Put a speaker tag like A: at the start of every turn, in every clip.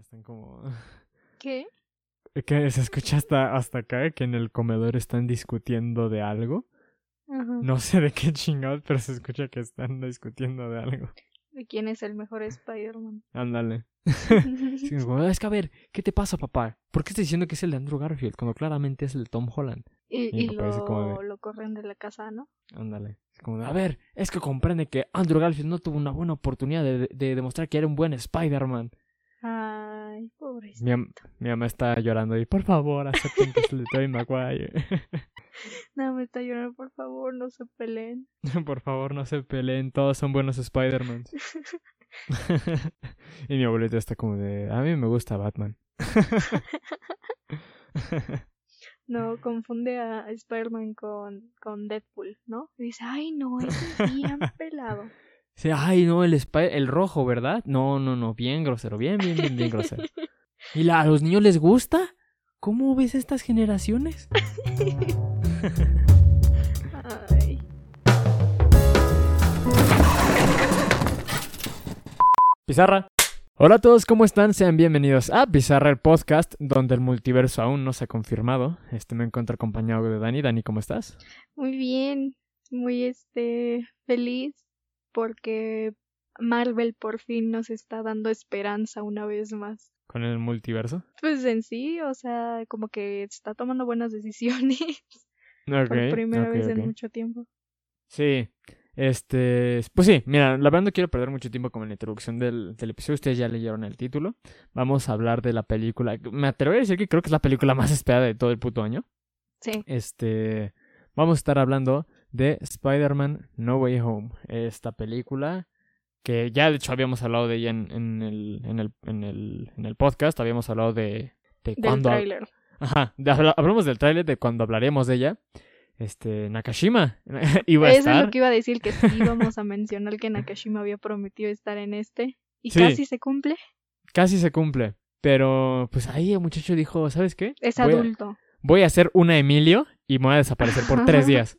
A: están como...
B: ¿Qué?
A: Que se escucha hasta, hasta acá que en el comedor están discutiendo de algo.
B: Ajá.
A: No sé de qué chingados, pero se escucha que están discutiendo de algo.
B: ¿De quién es el mejor Spider-Man?
A: Ándale. Sí, es que a ver, ¿qué te pasa, papá? ¿Por qué estás diciendo que es el de Andrew Garfield cuando claramente es el de Tom Holland?
B: y y lo,
A: de-
B: lo corren de la casa, ¿no?
A: Ándale. Es como de, a ver, es que comprende que Andrew Garfield no tuvo una buena oportunidad de, de demostrar que era un buen Spider-Man.
B: Ay, pobrecito.
A: Mi, am- mi mamá está llorando y, por favor, acepten que es el de Tobey Maguire.
B: No, me está llorando, por favor, no se peleen.
A: por favor, no se peleen, todos son buenos Spider-Man. y mi abuelita está como de, a mí me gusta Batman.
B: No, confunde a Spider-Man con, con Deadpool, ¿no? Y dice, ay, no, ese es bien pelado.
A: Ay, no, el, el rojo, ¿verdad? No, no, no, bien grosero, bien, bien, bien, bien grosero. ¿Y la- a los niños les gusta? ¿Cómo ves estas generaciones?
B: Ay.
A: Pizarra. Hola a todos, ¿cómo están? Sean bienvenidos a Pizarra, el podcast donde el multiverso aún no se ha confirmado. Este me encuentro acompañado de Dani. Dani, ¿cómo estás?
B: Muy bien, muy este feliz porque Marvel por fin nos está dando esperanza una vez más.
A: Con el multiverso.
B: Pues en sí, o sea, como que está tomando buenas decisiones
A: Ok,
B: por primera vez en mucho tiempo.
A: Sí, este, pues sí, mira, la verdad no quiero perder mucho tiempo con la introducción del, del episodio, ustedes ya leyeron el título. Vamos a hablar de la película, me atrevo a decir que creo que es la película más esperada de todo el puto año.
B: Sí,
A: Este, vamos a estar hablando de Spider-Man No Way Home, esta película que ya de hecho habíamos hablado de ella en, en, el, en, el, en, el, en el podcast, habíamos hablado de, de
B: del
A: cuando...
B: tráiler.
A: Ajá, de- hablamos del tráiler de cuando hablaremos de ella. Este, Nakashima iba a
B: Eso
A: estar.
B: es lo que iba a decir, que sí íbamos a mencionar que Nakashima había prometido estar en este. Y
A: Sí.
B: casi se cumple.
A: Casi se cumple. Pero, pues ahí el muchacho dijo, ¿sabes qué?
B: Es
A: Voy a-
B: adulto.
A: Voy a hacer una Emilio y me voy a desaparecer por tres días.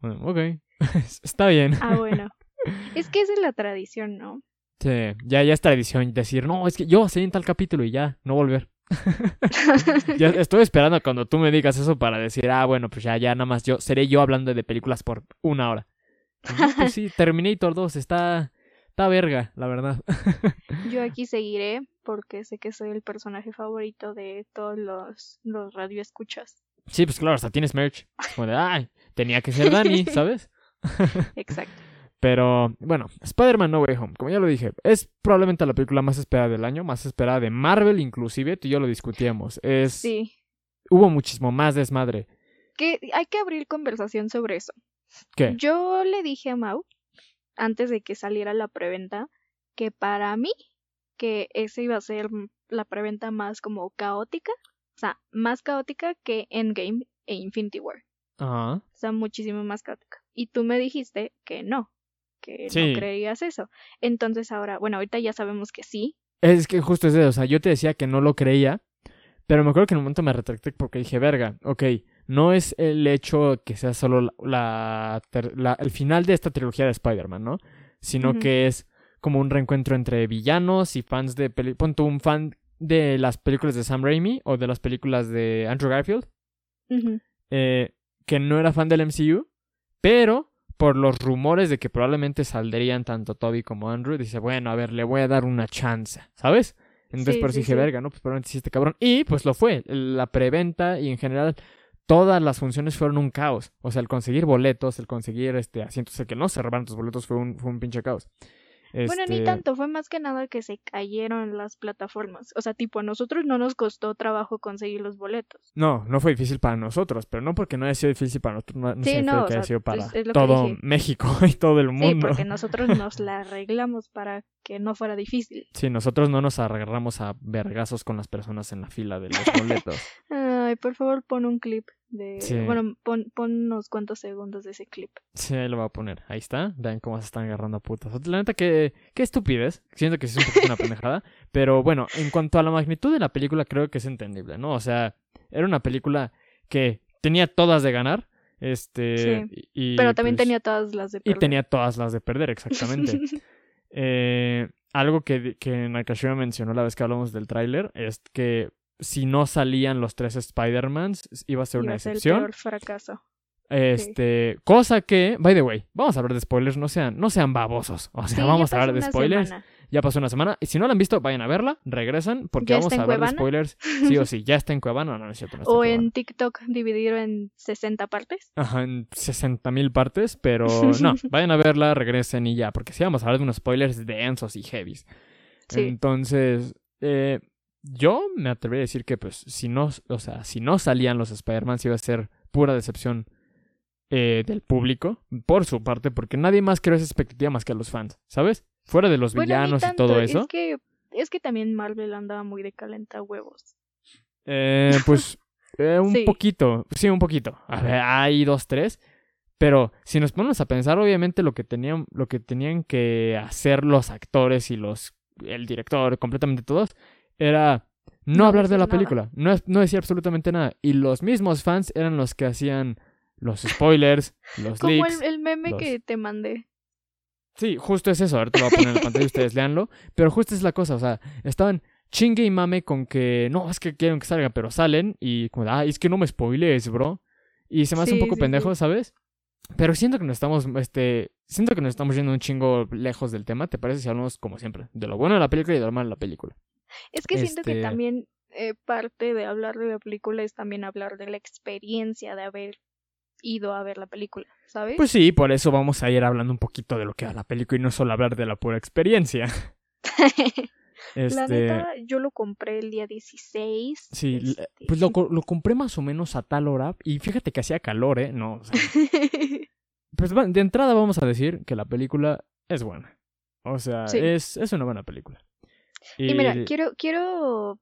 A: Bueno, ok. Está bien.
B: Ah, bueno. es que esa es la tradición, ¿no?
A: Sí, ya, ya es tradición decir, no, es que yo salí en tal capítulo y ya, no volver. Ya estoy esperando cuando tú me digas eso para decir, ah, bueno, pues ya, ya nada más yo, seré yo hablando de películas por una hora. Pues sí, Terminator 2 está, está verga, la verdad.
B: Yo aquí seguiré porque sé que soy el personaje favorito de todos los, los radioescuchas.
A: Sí, pues claro, hasta tienes merch. Es como de, ay, tenía que ser Dani, ¿sabes?
B: Exacto.
A: Pero bueno, Spider-Man No Way Home, como ya lo dije, es probablemente la película más esperada del año, más esperada de Marvel inclusive, tú y yo lo discutíamos. Es,
B: Sí.
A: Hubo muchísimo más desmadre.
B: Que hay que abrir conversación sobre eso.
A: ¿Qué?
B: Yo le dije a Mau, antes de que saliera la preventa, que para mí, que esa iba a ser la preventa más como caótica. O sea, más caótica que Endgame e Infinity War.
A: Ajá.
B: O sea, muchísimo más caótica. Y tú me dijiste que no, que
A: Sí.
B: no creías eso. Entonces ahora, bueno, ahorita ya sabemos que sí.
A: Es que justo es eso, o sea, yo te decía que no lo creía, pero me acuerdo que en un momento me retracté porque dije, verga, ok, no es el hecho que sea solo la, la el final de esta trilogía de Spider-Man, ¿no? Sino que es como un reencuentro entre villanos y fans de peli... Pon un fan de las películas de Sam Raimi o de las películas de Andrew Garfield, eh, que no era fan del MCU, pero por los rumores de que probablemente saldrían tanto Toby como Andrew, dice, bueno, a ver, le voy a dar una chance, ¿sabes? Entonces
B: Sí,
A: por eso
B: sí,
A: dije,
B: sí.
A: verga, ¿no? Pues probablemente sí este cabrón. Y pues lo fue. La preventa y en general todas las funciones fueron un caos. O sea, el conseguir boletos, el conseguir este asientos, el que no se robaran tus boletos fue un, fue un pinche caos.
B: Bueno, ni
A: Este,
B: tanto, fue más que nada que se cayeron las plataformas. O sea, tipo, a nosotros no nos costó trabajo conseguir los boletos.
A: No, no fue difícil para nosotros, pero no porque no haya sido difícil para nosotros, no, no
B: Sí, no, o
A: que haya
B: sea,
A: sido para todo. México y todo el
B: Sí,
A: mundo.
B: porque nosotros nos la arreglamos para que no fuera difícil.
A: Sí, nosotros no nos agarramos a vergazos con las personas en la fila de los boletos.
B: Ay, por favor, pon un clip de...
A: Sí.
B: Bueno, pon, pon unos cuantos segundos de ese clip.
A: Sí, ahí lo voy a poner. Ahí está. Vean cómo se están agarrando a putas. La neta, que qué estupidez. Siento que sí es un poquito una pendejada. Pero bueno, en cuanto a la magnitud de la película, creo que es entendible, ¿no? O sea, era una película que tenía todas de ganar. Este. y,
B: Pero también
A: pues,
B: tenía todas las de
A: Y
B: perder.
A: tenía todas las de perder, exactamente. Eh, algo que, que Nakashima mencionó la vez que hablamos del tráiler es que si no salían los tres Spider-Mans, iba a ser
B: Iba
A: una
B: ser el
A: excepción.
B: peor fracaso.
A: Este, cosa que, by the way, vamos a hablar de spoilers, no sean, no sean babosos. O sea,
B: Sí,
A: vamos a hablar de spoilers.
B: semana.
A: Ya pasó una semana. Y si no la han visto, vayan a verla, regresan, porque
B: ¿Ya
A: vamos a hablar de spoilers. Sí o sí, ya está en Cuevana, no, no es cierto. No
B: O en TikTok dividido en 60 partes.
A: Ajá, en 60 mil partes, pero no, vayan a verla, regresen y ya, porque sí vamos a hablar de unos spoilers densos y heavies.
B: Sí.
A: Entonces, eh, yo me atrevería a decir que, pues, si no, o sea, si no salían los Spider-Man, iba a ser pura decepción eh, del público, por su parte, porque nadie más creó esa expectativa más que a los fans, ¿sabes? Fuera de los
B: Bueno,
A: villanos y todo eso.
B: Es que, es que también Marvel andaba muy de calenta huevos.
A: Eh, pues eh, un
B: Sí.
A: poquito, sí, un poquito. A ver, hay dos, tres. Pero si nos ponemos a pensar, obviamente lo que tenían, lo que tenían que hacer los actores y los, el director, completamente todos, era no,
B: No
A: hablar de la
B: nada.
A: película, no, no decir absolutamente nada. Y los mismos fans eran los que hacían los spoilers, los
B: Como
A: leaks.
B: el, el meme
A: los-
B: que te mandé.
A: Sí, justo es eso. Ahorita lo voy a poner en la pantalla y ustedes leanlo. Pero justo es la cosa. O sea, estaban chingue y mame con que no, es que quieren que salga, pero salen y como, ah, es que no me spoilees, bro. Y se me hace un poco
B: sí,
A: pendejo,
B: sí.
A: ¿sabes? Pero siento que nos estamos, este, siento que nos estamos yendo un chingo lejos del tema. ¿Te parece si hablamos, como siempre, de lo bueno de la película y de lo malo de la película?
B: Es que siento que
A: Este-
B: también eh, parte de hablar de la película es también hablar de la experiencia de haber ido a ver la película, ¿sabes?
A: Pues sí, por eso vamos a ir hablando un poquito de lo que va la película y no solo hablar de la pura experiencia.
B: La
A: Este,
B: neta, yo lo compré el día 16.
A: sí,
B: este,
A: pues lo, lo compré más o menos a tal hora y fíjate que hacía calor, ¿eh? No, o sea, Pues de entrada vamos a decir que la película es buena. O sea,
B: Sí.
A: es, es una buena película.
B: Y mira, quiero, quiero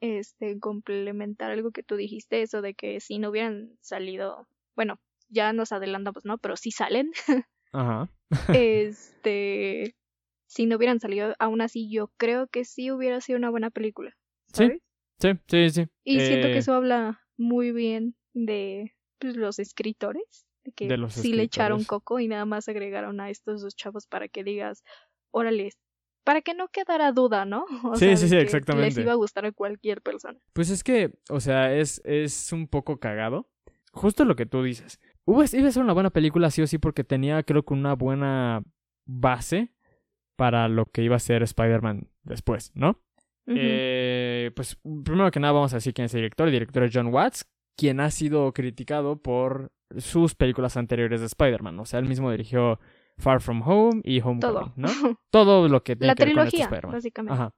B: este complementar algo que tú dijiste, eso de que si no hubieran salido, bueno, ya nos adelantamos, ¿no? Pero si salen,
A: Ajá.
B: este, si no hubieran salido, aún así yo creo que sí hubiera sido una buena película,
A: Sí,
B: ¿sabes?
A: Sí, sí, sí.
B: Y siento
A: Eh,
B: que eso habla muy bien de pues, los escritores, de que
A: De los
B: sí le echaron coco y nada más agregaron a estos dos chavos para que digas, órale, para que no quedara duda, ¿no? O
A: Sí,
B: sea,
A: sí, sí, exactamente.
B: Les iba a gustar a cualquier persona.
A: Pues es que, o sea, es, es un poco cagado. Justo lo que tú dices. Hubo- iba a ser una buena película, sí o sí, porque tenía, creo que, una buena base para lo que iba a ser Spider-Man después, ¿no? Eh, pues primero que nada vamos a decir quién es el director. El director es John Watts, quien ha sido criticado por sus películas anteriores de Spider-Man. O sea, él mismo dirigió Far From Home y Homecoming,
B: Todo.
A: ¿no? Todo lo que tiene
B: La
A: que ver con este
B: trilogía,
A: Spider-Man.
B: básicamente.
A: Ajá.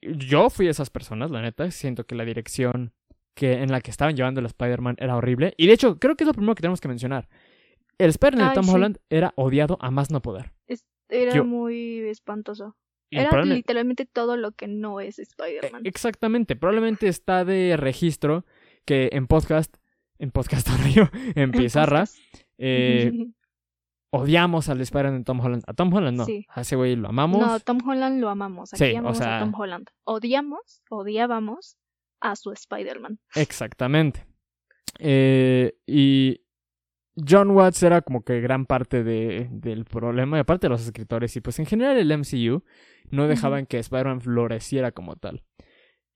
A: Yo fui esas personas, la neta. Siento que la dirección que, en la que estaban llevando el Spider-Man era horrible. Y de hecho, creo que es lo primero que tenemos que mencionar. El Spider-Man de Tom
B: sí.
A: Holland era odiado a más no poder.
B: Es- Era
A: Yo-
B: muy espantoso. Era literalmente todo lo que no es Spider-Man.
A: Exactamente, probablemente está de registro que en podcast, en podcast en pizarra, eh, odiamos al Spider-Man de Tom Holland. A Tom Holland no,
B: Sí.
A: a ese güey lo amamos.
B: No, Tom Holland lo amamos. Aquí
A: Sí, o
B: amamos
A: sea-
B: a Tom Holland. Odiamos, odiábamos a su Spider-Man.
A: Exactamente. Eh, y John Watts era como que gran parte de, del problema, y aparte de los escritores, y pues en general el MCU no dejaban que Spider-Man floreciera como tal.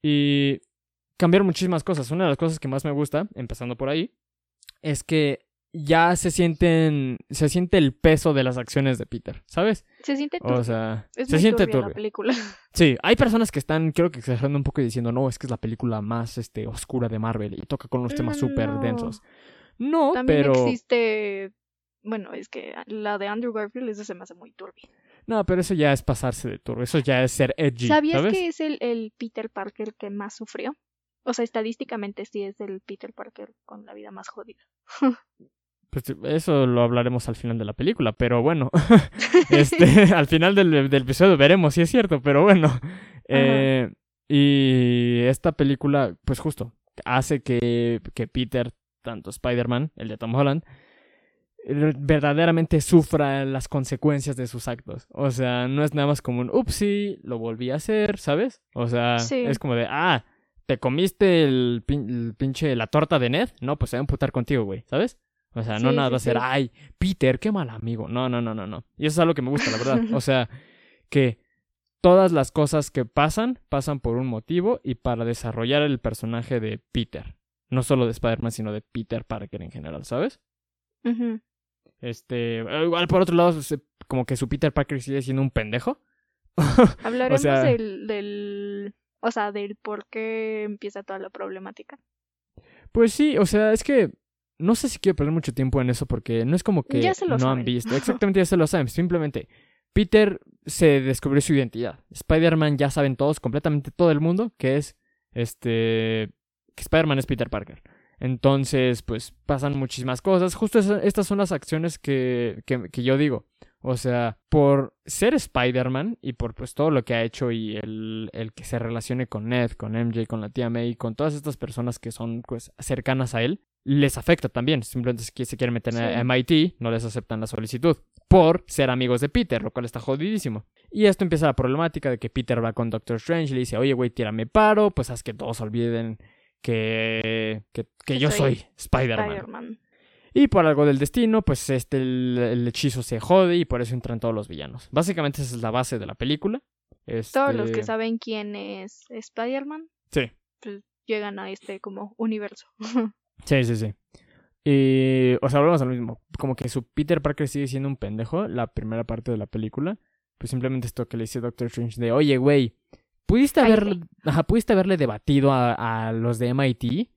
A: Y cambiaron muchísimas cosas. Una de las cosas que más me gusta, empezando por ahí, es que ya se sienten, se siente el peso de las acciones de Peter, ¿sabes?
B: Se siente
A: O
B: turbio.
A: sea,
B: es
A: se
B: muy
A: siente
B: la
A: turbio.
B: película.
A: Sí, hay personas que están, creo que exagerando un poco y diciendo, no, es que es la película más este, oscura de Marvel y toca con unos temas
B: Mm,
A: súper
B: no.
A: densos. No,
B: También
A: pero.
B: existe. Bueno, es que la de Andrew Garfield esa se me hace muy turbia.
A: No, pero eso ya es pasarse de turbo. Eso ya es ser edgy.
B: ¿Sabías
A: ¿sabes?
B: que es el, el Peter Parker que más sufrió? O sea, estadísticamente sí es el Peter Parker con la vida más jodida.
A: Pues eso lo hablaremos al final de la película, pero bueno. este, al final del, del episodio veremos si es cierto, pero bueno. Eh, y esta película, pues justo, hace que, que Peter, tanto Spider-Man, el de Tom Holland, verdaderamente sufra las consecuencias de sus actos. O sea, no es nada más como un upsi, lo volví a hacer, ¿sabes? O sea,
B: Sí.
A: es como de, ah, ¿te comiste el, pin- el pinche la torta de Ned? No, pues se va a emputar contigo, güey, ¿sabes? O sea, no
B: Sí,
A: nada va a ser, ay, Peter, qué mal amigo. No, no, no, no, no. Y eso es algo que me gusta, la verdad. O sea, que todas las cosas que pasan, pasan por un motivo y para desarrollar el personaje de Peter. No solo de Spider-Man, sino de Peter Parker en general, ¿sabes? Este, igual por otro lado, como que su Peter Parker sigue siendo un pendejo.
B: Hablaremos
A: sea-
B: del, del, o sea, del por qué empieza toda la problemática.
A: Pues sí, o sea, es que no sé si quiero perder mucho tiempo en eso porque no es como que
B: Ya se lo
A: no han visto. Exactamente, ya se lo saben. Simplemente, Peter se descubrió su identidad. Spider-Man ya saben todos, completamente todo el mundo, que es este. que Spider-Man es Peter Parker. Entonces, pues pasan muchísimas cosas. Justo esa- estas son las acciones que, que, que yo digo. O sea, por ser Spider-Man y por pues todo lo que ha hecho y el, el que se relacione con Ned, con MJ, con la tía May, con todas estas personas que son pues cercanas a él, les afecta también. Simplemente si se quieren meter
B: Sí.
A: a MIT, no les aceptan la solicitud. Por ser amigos de Peter, lo cual está jodidísimo. Y esto empieza la problemática de que Peter va con Doctor Strange y le dice, oye, güey, tírame paro, pues haz que todos olviden que, que, yo
B: soy
A: soy Spider-Man.
B: Spider-Man.
A: Y por algo del destino, pues este el, el hechizo se jode y por eso entran todos los villanos. Básicamente esa es la base de la película.
B: Todos los
A: Este,
B: que saben quién es Spider-Man
A: Sí,
B: pues, llegan a este como universo.
A: sí, sí, sí. Y, o sea, volvemos al mismo. Como que su Peter Parker sigue siendo un pendejo, la primera parte de la película. Pues simplemente esto que le dice Doctor Strange de, oye, güey, ¿pudiste, ajá, pudiste haberle debatido a, a los de MIT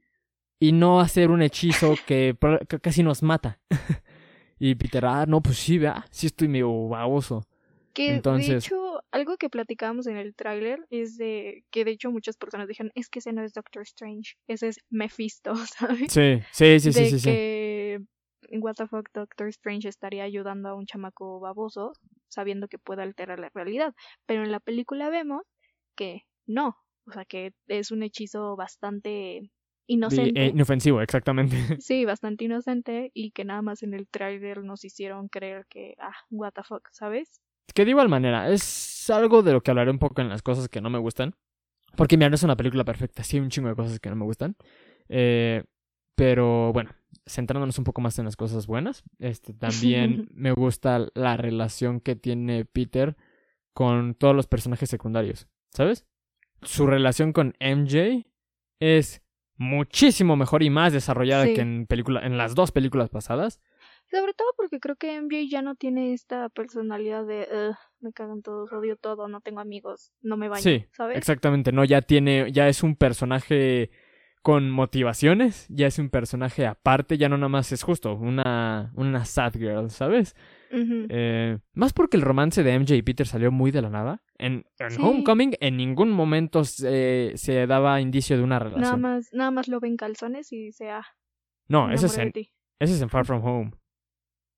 A: y no hacer un hechizo que, casi nos mata? y Peter, ah, no, pues sí, vea, sí estoy medio baboso.
B: Que de hecho, algo que platicábamos en el tráiler es de que de hecho muchas personas dijeron, es que ese no es Doctor Strange, ese es Mephisto, ¿sabes?
A: Sí, sí, sí, sí,
B: de
A: sí, sí.
B: que en What the fuck Doctor Strange estaría ayudando a un chamaco baboso sabiendo que puede alterar la realidad. Pero en la película vemos que no. O sea que es un hechizo bastante
A: Di-
B: inocente.
A: eh, inofensivo, exactamente.
B: Sí, bastante inocente y que nada más en el tráiler nos hicieron creer que, ah, what the fuck, ¿sabes?
A: que de igual manera, es algo de lo que hablaré un poco en las cosas que no me gustan. Porque mira, no es una película perfecta, sí hay un chingo de cosas que no me gustan. Eh, pero bueno, centrándonos un poco más en las cosas buenas, este también me gusta la relación que tiene Peter con todos los personajes secundarios, ¿sabes? Su relación con MJ es muchísimo mejor y más desarrollada
B: Sí.
A: que en película en las dos películas pasadas.
B: Sobre todo porque creo que MJ ya no tiene esta personalidad de, "Ugh, me cagan todos, odio todo, no tengo amigos, no me baño,
A: Sí,
B: ¿sabes?
A: Exactamente, no, ya tiene, ya es un personaje con motivaciones, ya es un personaje aparte, ya no nada más es justo una, una sad girl, ¿sabes? Eh, más porque el romance de MJ y Peter salió muy de la nada. En, en
B: Sí.
A: Homecoming en ningún momento se, se daba indicio de una
B: Nada
A: relación.
B: más, nada más lo ven calzones y dice, ah,
A: no, ese es, en, ese es en Far From Home.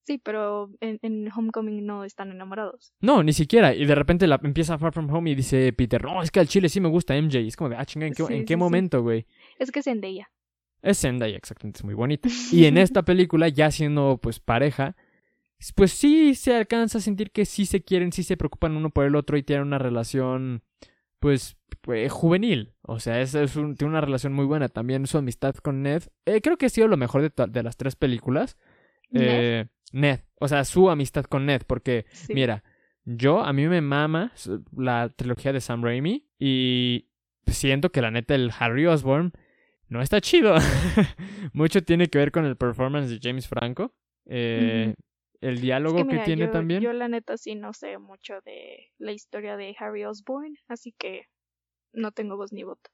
B: Sí, pero en, en Homecoming no están enamorados.
A: No, ni siquiera. Y de repente la, empieza Far From Home y dice Peter, no, es que al chile sí me gusta MJ. Es como de, ah, chinga, ¿en qué,
B: Sí,
A: ¿en qué
B: sí,
A: momento, güey?
B: Es que Zendaya.
A: Es Zendaya, exactamente, es muy bonita. Y en esta película, ya siendo pues pareja, pues sí se alcanza a sentir que sí se quieren, sí se preocupan uno por el otro y tienen una relación pues, pues, juvenil. O sea, es, es un- tiene una relación muy buena. También su amistad con Ned. eh, creo que ha sido lo mejor de, de las tres películas.
B: Ned.
A: Eh, Ned. O sea, su amistad con Ned. Porque,
B: Sí.
A: mira, yo, a mí me mama la trilogía de Sam Raimi y siento que la neta el Harry Osborn no está chido. Mucho tiene que ver con el performance de James Franco. Eh, El diálogo
B: que
A: que,
B: mira,
A: tiene
B: yo,
A: también.
B: yo la neta sí no sé mucho de la historia de Harry Osborn, así que no tengo voz ni voto.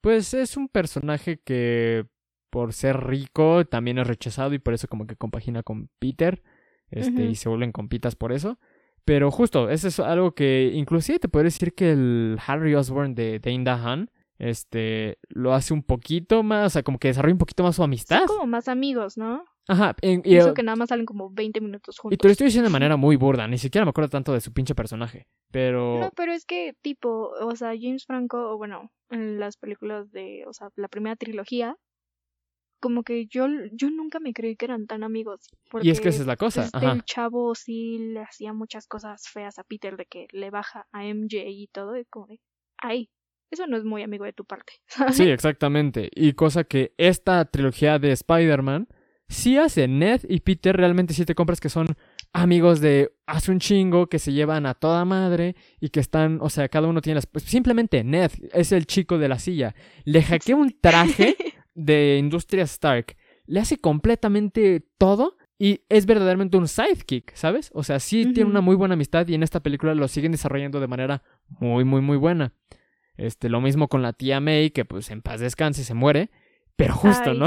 A: Pues es un personaje que por ser rico también es rechazado y por eso como que compagina con Peter. Este, y se vuelven compitas por eso. Pero justo, eso es algo que inclusive te podría decir que el Harry Osborn de Dane DeHaan este, lo hace un poquito más, o sea, como que desarrolla un poquito más su amistad.
B: Son como más amigos, ¿no?
A: Ajá, en-
B: Y
A: y,
B: eso que nada más salen como 20 minutos
A: y
B: juntos.
A: te lo estoy diciendo de manera muy burda, ni siquiera me acuerdo tanto de su pinche personaje. Pero...
B: No, pero es que, tipo, o sea, James Franco, o bueno, en las películas de, o sea, la primera trilogía, como que yo, yo nunca me creí que eran tan amigos. Porque
A: y es que esa es la cosa.
B: este,
A: Ajá.
B: el chavo sí le hacía muchas cosas feas a Peter, de que le baja a MJ y todo, y como de, ay, eso no es muy amigo de tu parte. ¿sabes?
A: Sí, exactamente. Y cosa que esta trilogía de Spider-Man sí hace. Ned y Peter realmente sí te compras que son amigos de hace un chingo que se llevan a toda madre y que están, o sea, cada uno tiene las... Pues simplemente Ned es el chico de la silla. Le hackea un traje de Industria Stark. Le hace completamente todo y es verdaderamente un sidekick, ¿sabes? O sea, sí tiene una muy buena amistad y en esta película lo siguen desarrollando de manera muy, muy, muy buena. Este, lo mismo con la tía May, que pues en paz descanse, se muere. Pero justo, ¿no?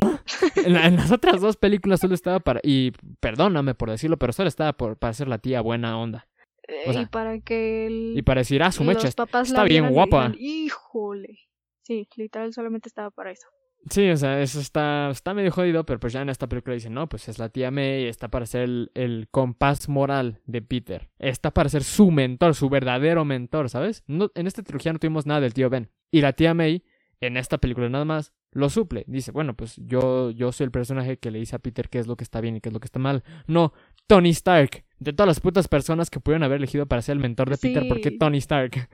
A: En, las otras dos películas solo estaba para... Y perdóname por decirlo, pero solo estaba por, para ser la tía buena onda.
B: Eh, y para que...
A: y para decir, ah, su mecha está bien guapa.
B: Híjole. Sí, literal solamente estaba para eso.
A: Sí, o sea, eso está, está medio jodido, pero pues ya en esta película dicen, no, pues es la tía May, está para ser el, el compás moral de Peter. Está para ser su mentor, su verdadero mentor, ¿sabes? No, en esta trilogía no tuvimos nada del tío Ben. Y la tía May, en esta película nada más, lo suple. Dice, bueno, pues yo, yo soy el personaje que le dice a Peter qué es lo que está bien y qué es lo que está mal. No, Tony Stark. De todas las putas personas que pudieron haber elegido para ser el mentor de Peter, ¿por qué Tony Stark?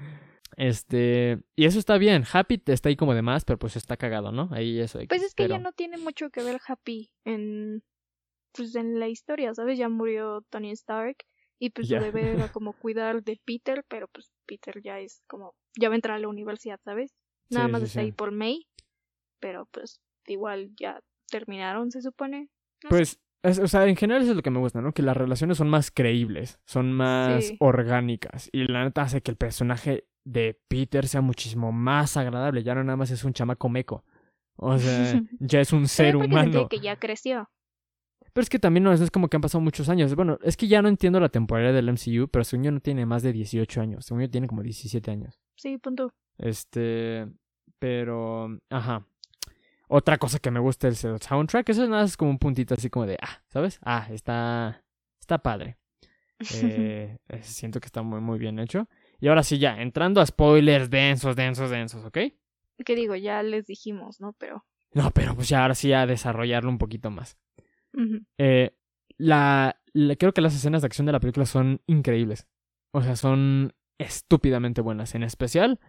A: Este, y eso está bien. Happy está ahí como de más, pero pues está cagado, ¿no? Ahí eso.
B: Pues es que ya no tiene mucho que ver Happy en, pues en la historia, ¿sabes? Ya murió Tony Stark y pues su deber era como cuidar de Peter, pero pues Peter ya es como, ya va a entrar a la universidad, ¿sabes? Nada más está ahí por May, pero pues igual ya terminaron, se supone.
A: pues, o sea, en general eso es lo que me gusta, ¿no? Que las relaciones son más creíbles, son más orgánicas y la neta hace que el personaje de Peter sea muchísimo más agradable. Ya no nada más es un chamaco meco. O sea, ya es un ser humano.
B: que ya creció.
A: Pero es que también no es como que han pasado muchos años. Bueno, es que ya no entiendo la temporada del MCU, pero según yo no tiene más de 18 años. Según yo tiene como 17 años.
B: Sí, punto.
A: Este, pero, ajá. Otra cosa que me gusta es el soundtrack. Eso es nada es como un puntito así como de, ah, ¿sabes? Ah, está, está padre. Eh, siento que está muy, muy bien hecho. Y ahora sí, ya, entrando a spoilers densos, densos, densos, ¿ok?
B: Que digo, ya les dijimos, ¿no? Pero.
A: No, pero pues ya ahora sí a desarrollarlo un poquito más. eh, la, creo que las escenas de acción de la película son increíbles. O sea, son estúpidamente buenas. En especial,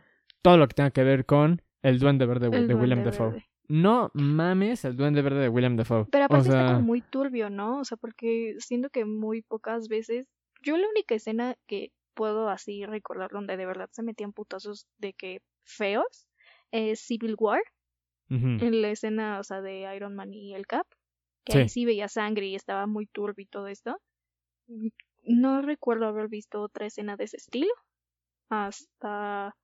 A: todo lo que tenga que ver con el Duende Verde de William Dafoe. No mames el Duende Verde de William Dafoe.
B: Pero aparte está como muy turbio, ¿no? O sea, porque siento que muy pocas veces. Yo la única escena que puedo así recordar donde de verdad se metían putazos de que feos es Civil War. En la escena, o sea, de Iron Man y el Cap. Que ahí sí veía sangre y estaba muy turbio y todo esto. No recuerdo haber visto otra escena de ese estilo. Hasta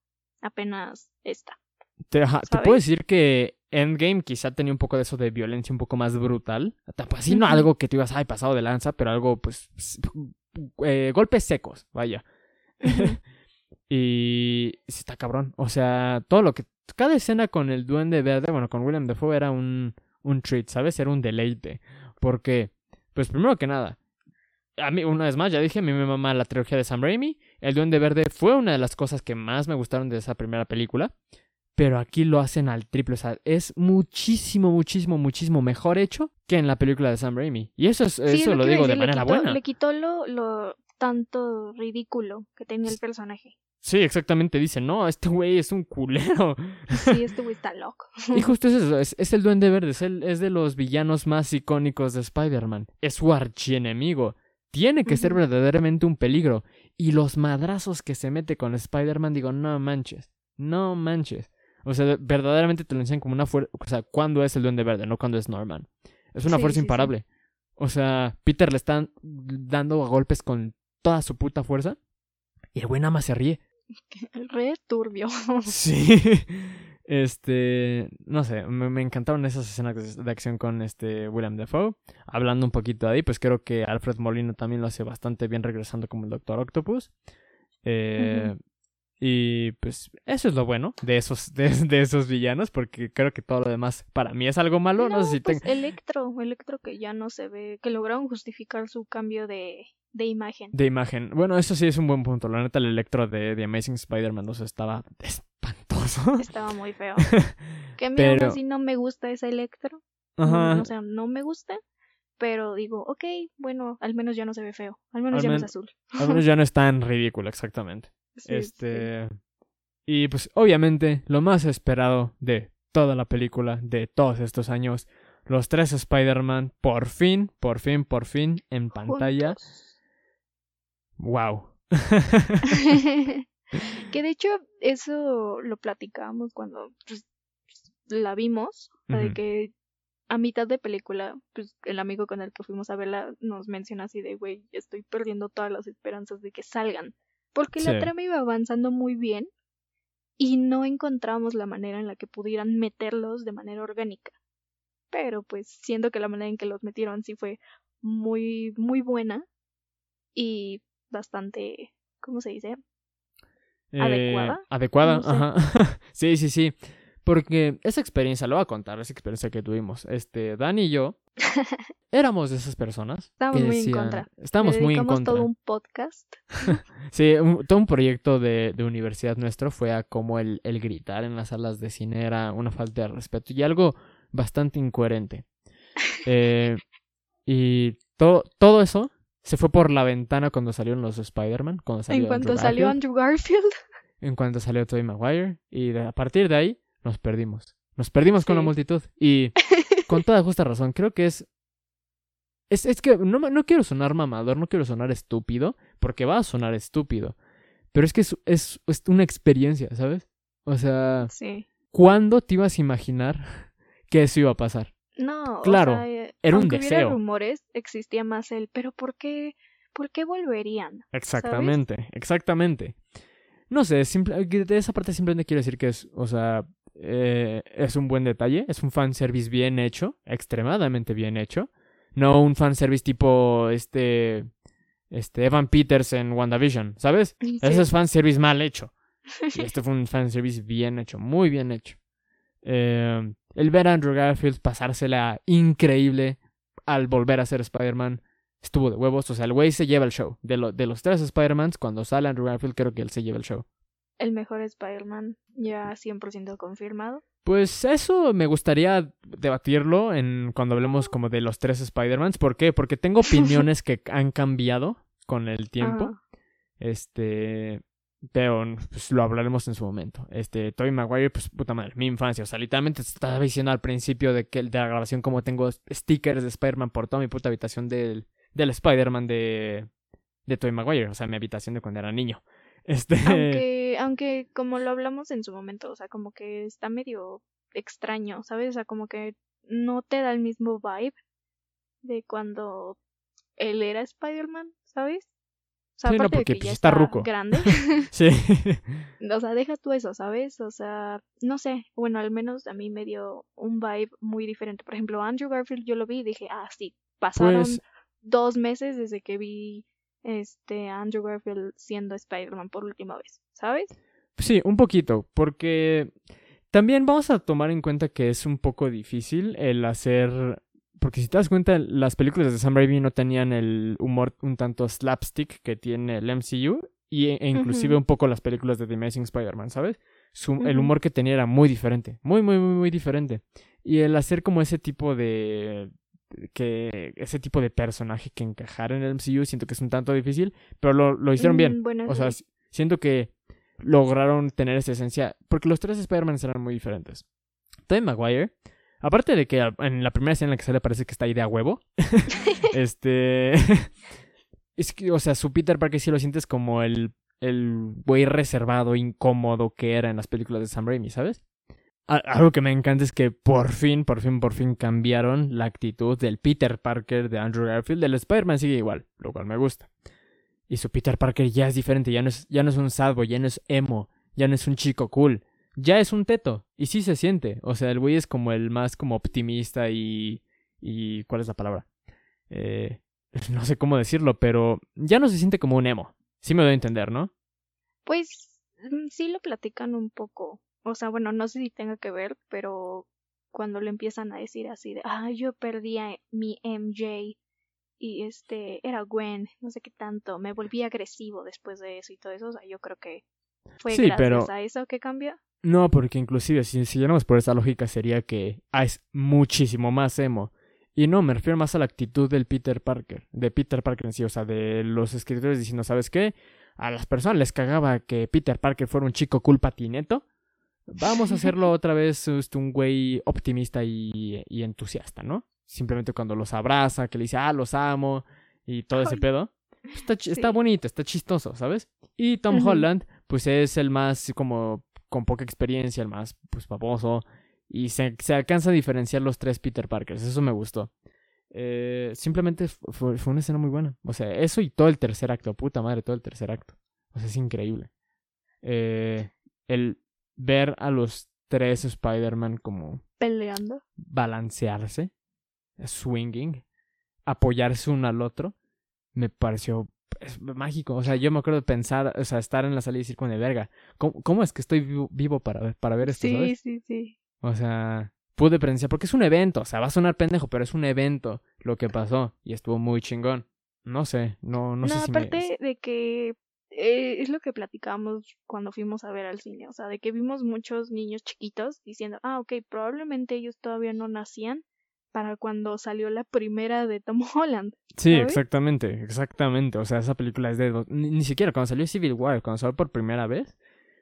B: apenas esta.
A: Te, te puedo decir que Endgame quizá tenía un poco de eso de violencia un poco más brutal. Así no algo que tú ibas, ay, pasado de lanza, pero algo, pues, eh, golpes secos, vaya. y está cabrón. O sea, todo lo que. Cada escena con el Duende Verde, bueno, con William Defoe era un, un treat, ¿sabes? Era un deleite. Porque, pues primero que nada, a mí, una vez más, ya dije, a mí me mama la trilogía de Sam Raimi. El Duende Verde fue una de las cosas que más me gustaron de esa primera película. Pero aquí lo hacen al triple. O sea, es muchísimo, muchísimo, muchísimo mejor hecho que en la película de Sam Raimi. Y eso, es, eso lo, digo de manera buena.
B: Le quitó lo, lo, tanto ridículo que tenía el personaje.
A: Sí, exactamente. Dice, no, este güey es un culero.
B: Sí, este güey está loco.
A: y justo es eso, es, el Duende Verde, es, el, es de los villanos más icónicos de Spider-Man. Es su archienemigo. Tiene que ser verdaderamente un peligro. Y los madrazos que se mete con Spider-Man, digo, no manches, no manches. O sea, verdaderamente te lo enseñan como una fuerza. O sea, ¿cuándo es el Duende Verde? No cuando es Norman. Es una fuerza imparable. O sea, Peter le están dando golpes con toda su puta fuerza. Y el güey nada más se ríe.
B: Re turbio.
A: Sí. Este, no sé, me, encantaron esas escenas de acción con este William Defoe. Hablando un poquito de ahí, pues creo que Alfred Molina también lo hace bastante bien regresando como el Doctor Octopus. Eh, Y pues eso es lo bueno de esos, de, esos villanos, porque creo que todo lo demás para mí es algo malo. No, sé si
B: pues Electro, Electro que ya no se ve, que lograron justificar su cambio de, de imagen.
A: De imagen. Bueno, eso sí es un buen punto. La neta, el Electro de, de Amazing Spider-Man 2 estaba espantoso.
B: Estaba muy feo. que a mí Pero... así no me gusta ese Electro. Ajá. o sea, no me gusta. Pero digo, ok, bueno, al menos ya no se ve feo. Al menos ya no es azul.
A: al menos ya no es tan ridículo, exactamente. Este. Y pues, obviamente, lo más esperado de toda la película, de todos estos años, los tres Spider-Man, por fin, por fin, por fin, en pantalla. Wow.
B: que de hecho eso lo platicábamos cuando pues, la vimos, de que a mitad de película, pues el amigo con el que fuimos a verla nos menciona así de, güey, estoy perdiendo todas las esperanzas de que salgan, porque la trama iba avanzando muy bien y no encontramos la manera en la que pudieran meterlos de manera orgánica. Pero pues siendo que la manera en que los metieron sí fue muy, muy buena y bastante, ¿cómo se dice?
A: Eh,
B: adecuada.
A: Adecuada, ajá. sí, sí, sí. Porque esa experiencia, lo voy a contar, esa experiencia que tuvimos. Este, Dani y yo éramos de esas personas.
B: Estábamos muy en contra.
A: Estábamos muy en contra.
B: todo un podcast.
A: sí, todo un proyecto de, de, universidad nuestro fue a como el, el gritar en las salas de cine era una falta de respeto y algo bastante incoherente. Eh, y todo, todo eso se fue por la ventana cuando salieron los Spider-Man.
B: En cuanto salió Andrew Garfield.
A: En cuanto salió Tobey Maguire. Y a partir de ahí nos perdimos. Nos perdimos con la multitud. Y con toda justa razón, creo que es. Es, es que no, no quiero sonar mamador, no quiero sonar estúpido, porque va a sonar estúpido. Pero es que es, es, es una experiencia, ¿sabes? O sea,
B: sí.
A: ¿cuándo te ibas a imaginar que eso iba a pasar?
B: No,
A: claro,
B: o sea, eh,
A: era un deseo.
B: Rumores, existía más el, pero ¿por qué, por qué volverían?
A: Exactamente, exactamente. No sé, simple, de esa parte simplemente quiero decir que es, o sea, eh, es un buen detalle, es un fanservice bien hecho, extremadamente bien hecho. No un fanservice tipo este, este Evan Peters en WandaVision, ¿sabes? Ese es fanservice mal hecho. Y este fue un fanservice bien hecho, muy bien hecho. Eh, el ver a Andrew Garfield pasársela increíble al volver a ser Spider-Man estuvo de huevos. O sea, el güey se lleva el show. De, lo, de los tres Spider-Mans, cuando sale Andrew Garfield, creo que él se lleva el show.
B: El mejor Spider-Man, ya 100% confirmado.
A: Pues eso me gustaría debatirlo en cuando hablemos como de los tres Spider-Mans. ¿Por qué? Porque tengo opiniones que han cambiado con el tiempo. Este. Pero pues, lo hablaremos en su momento. Este, Tobey Maguire, pues puta madre, mi infancia. O sea, literalmente estaba diciendo al principio de que de la grabación como tengo stickers de Spider-Man por toda mi puta habitación del, del Spider-Man de, de Tobey Maguire. O sea, mi habitación de cuando era niño. Este...
B: Aunque, aunque como lo hablamos en su momento, o sea, como que está medio extraño, ¿sabes? O sea, como que no te da el mismo vibe de cuando él era Spider-Man, ¿sabes? O sea,
A: sí, no, porque
B: de que ya
A: está, ruco.
B: grande.
A: sí.
B: o sea, deja tú eso, ¿sabes? O sea, no sé, bueno, al menos a mí me dio un vibe muy diferente. Por ejemplo, Andrew Garfield yo lo vi y dije, ah, sí, pasaron
A: Pues-
B: dos meses desde que vi este Andrew Garfield siendo Spider-Man por última vez, ¿sabes?
A: Sí, un poquito, porque también vamos a tomar en cuenta que es un poco difícil el hacer... Porque si te das cuenta, las películas de Sam Raimi no tenían el humor un tanto slapstick que tiene el MCU y, e inclusive
B: Ujú.
A: un poco las películas de The Amazing Spider-Man, ¿sabes? Su- El humor que tenía era muy diferente, muy, muy, muy, muy diferente. Y el hacer como ese tipo de... que ese tipo de personaje que encajara en el MCU siento que es un tanto difícil, pero lo, lo hicieron bien.
B: Mm, bueno,
A: O sea,
B: sí.
A: siento que lograron tener esa esencia. Porque los tres Spider-Man eran muy diferentes. Tobey Maguire, aparte de que en la primera escena en la que sale parece que está ahí de a huevo. este. es que, o sea, su Peter Parker sí lo sientes como el. El güey reservado, incómodo que era en las películas de Sam Raimi, ¿sabes? Algo que me encanta es que por fin, por fin, por fin cambiaron la actitud del Peter Parker de Andrew Garfield. Del Spider-Man sigue igual, lo cual me gusta. Y su Peter Parker ya es diferente, ya no es, ya no es un sad boy, ya no es emo, ya no es un chico cool, ya es un teto. Y sí se siente. O sea, el güey es como el más como optimista y... y ¿Cuál es la palabra? Eh, no sé cómo decirlo, pero ya no se siente como un emo. Sí me doy a entender, ¿no?
B: Pues mm, sí lo platican un poco. O sea, bueno, no sé si tenga que ver, pero cuando le empiezan a decir así de, ah, yo perdí a mi MJ y este era Gwen, no sé qué tanto, me volví agresivo después de eso y todo eso, o sea, yo creo que fue
A: Sí,
B: gracias
A: pero-
B: a eso que cambió.
A: No, porque inclusive si siguiéramos por esa lógica sería que ah, es muchísimo más emo. Y no, me refiero más a la actitud del Peter Parker, de Peter Parker en sí, o sea, de los escritores diciendo, ¿sabes qué? A las personas les cagaba que Peter Parker fuera un chico cool patineto. Vamos a hacerlo otra vez este, un güey optimista y, y entusiasta, ¿no? Simplemente cuando los abraza, que le dice, ah, los amo, y todo ese pedo. Está, está bonito, está chistoso, ¿sabes? Y Tom. Holland, pues es el más como con poca experiencia, el más pues baboso. Y se, se alcanza a diferenciar los tres Peter Parkers, eso me gustó. Eh, simplemente fu- fue, fue una escena muy buena. O sea, eso y todo el tercer acto, puta madre, todo el tercer acto. O sea, es increíble. Eh, el ver a los tres Spider-Man como
B: Peleando.
A: balancearse, swinging, apoyarse uno al otro, me pareció es mágico. O sea, yo me acuerdo de pensar, o sea, estar en la sala y decir con de verga, ¿cómo, cómo es que estoy vivo, vivo para, ver- para ver esto,
B: Sí,
A: sabes?
B: sí, sí.
A: O sea, pude presenciar, porque es un evento, o sea, va a sonar pendejo, pero es un evento lo que pasó y estuvo muy chingón. No sé, no, no,
B: No,
A: sé si me...
B: aparte de que eh, es lo que platicábamos cuando fuimos a ver al cine, o sea, de que vimos muchos niños chiquitos diciendo, ah, ok, probablemente ellos todavía no nacían para cuando salió la primera de Tom Holland.
A: Sí,
B: ¿sabes?
A: exactamente, exactamente. O sea, esa película es de... dos- Ni, ni siquiera cuando salió Civil War, cuando salió por primera vez,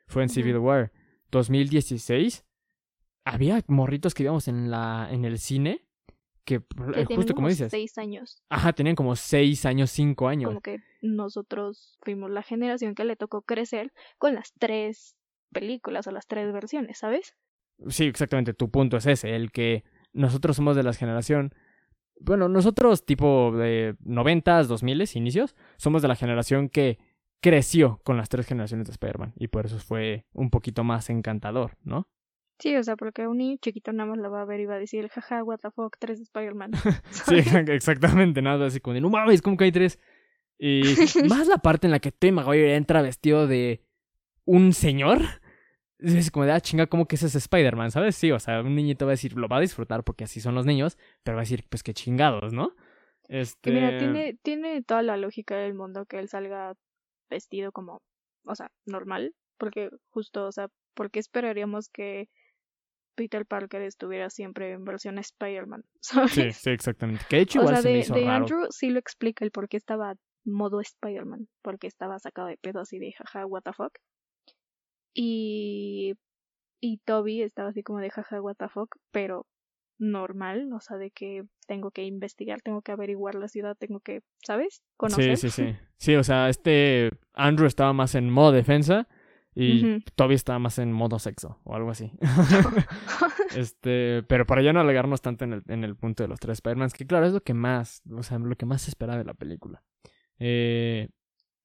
A: fue en
B: Ujú.
A: Civil War 2016. Había morritos que íbamos en la en el cine que,
B: Que
A: eh,
B: tienen
A: justo como
B: como
A: dices,
B: seis años.
A: ajá, tenían como seis años, cinco años.
B: Como que nosotros fuimos la generación que le tocó crecer con las tres películas o las tres versiones, ¿sabes?
A: Sí, exactamente, tu punto es ese, el que nosotros somos de la generación... Bueno, nosotros tipo de noventas, dos miles, inicios, somos de la generación que creció con las tres generaciones de Spider-Man y por eso fue un poquito más encantador, ¿no?
B: Sí, o sea, porque un niño chiquito nada más lo va a ver y va a decir, jaja, what the fuck, tres Spider-Man.
A: Sí, exactamente, nada así como de, no mames, como que hay tres. Y más la parte en la que Tobey Maguire entra vestido de un señor. Es como de, ah, chinga, ¿cómo que ese es Spider-Man? ¿Sabes? Sí, o sea, un niñito va a decir, lo va a disfrutar porque así son los niños, pero va a decir, pues qué chingados, ¿no? Este...
B: Mira, tiene, tiene toda la lógica del mundo que él salga vestido como, o sea, normal, porque justo, o sea, ¿por qué esperaríamos que Peter Parker estuviera siempre en versión Spider-Man?
A: Sí, sí, exactamente. Que de hecho
B: o sea,
A: se me
B: de,
A: hizo
B: de
A: raro.
B: Andrew sí lo explica el por qué estaba modo Spider-Man, porque estaba sacado de pedo así de jaja, what the fuck. Y, y Toby estaba así como de jaja, what the fuck, pero normal, o sea, de que tengo que investigar, tengo que averiguar la ciudad, tengo que, ¿sabes? Conocer.
A: Sí, sí, sí. Sí, o sea, este Andrew estaba más en modo defensa y. Toby estaba más en modo sexo o algo así. este, pero para ya no alegarnos tanto en el, en el punto de los tres Spider-Mans, que claro, es lo que más, o sea, lo que más se espera de la película. Eh,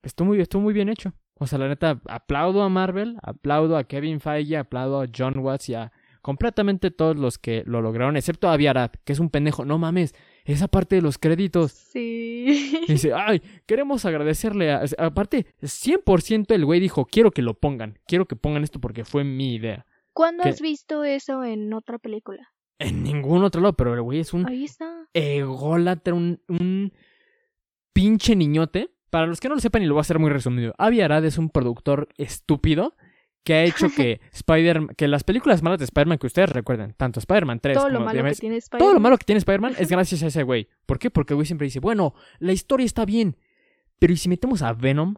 A: estuvo muy, estuvo muy bien hecho. O sea, la neta, aplaudo a Marvel, aplaudo a Kevin Feige, aplaudo a John Watts y a completamente todos los que lo lograron, excepto a Avi Arad, que es un pendejo. No mames, esa parte de los créditos.
B: Sí.
A: Y dice, ay, queremos agradecerle a... Aparte, 100% el güey dijo, quiero que lo pongan, quiero que pongan esto porque fue mi idea.
B: ¿Cuándo has visto eso en otra película?
A: En ningún otro lado, pero el güey es un
B: Ahí está.
A: ególatra, un, un pinche niñote. Para los que no lo sepan, y lo voy a hacer muy resumido, Avi Arad es un productor estúpido que ha hecho que Spider que las películas malas de Spider-Man que ustedes recuerden, tanto Spider-Man 3
B: Todo
A: como
B: lo malo que tiene Spider-Man.
A: Todo lo malo que tiene Spider-Man es gracias a ese güey. ¿Por qué? Porque el güey siempre dice, bueno, la historia está bien, pero ¿y si metemos a Venom?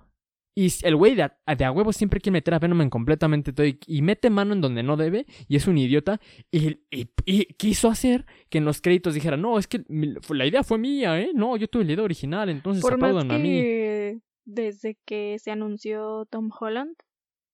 A: Y el güey de a, de a huevo siempre quiere meter a Venom en completamente todo y, y mete mano en donde no debe y es un idiota. Y, y- y quiso hacer que en los créditos dijera, no, es que la idea fue mía, ¿eh? No, yo tuve la idea original, entonces
B: Por más
A: aplaudan a mí.
B: que desde que se anunció Tom Holland,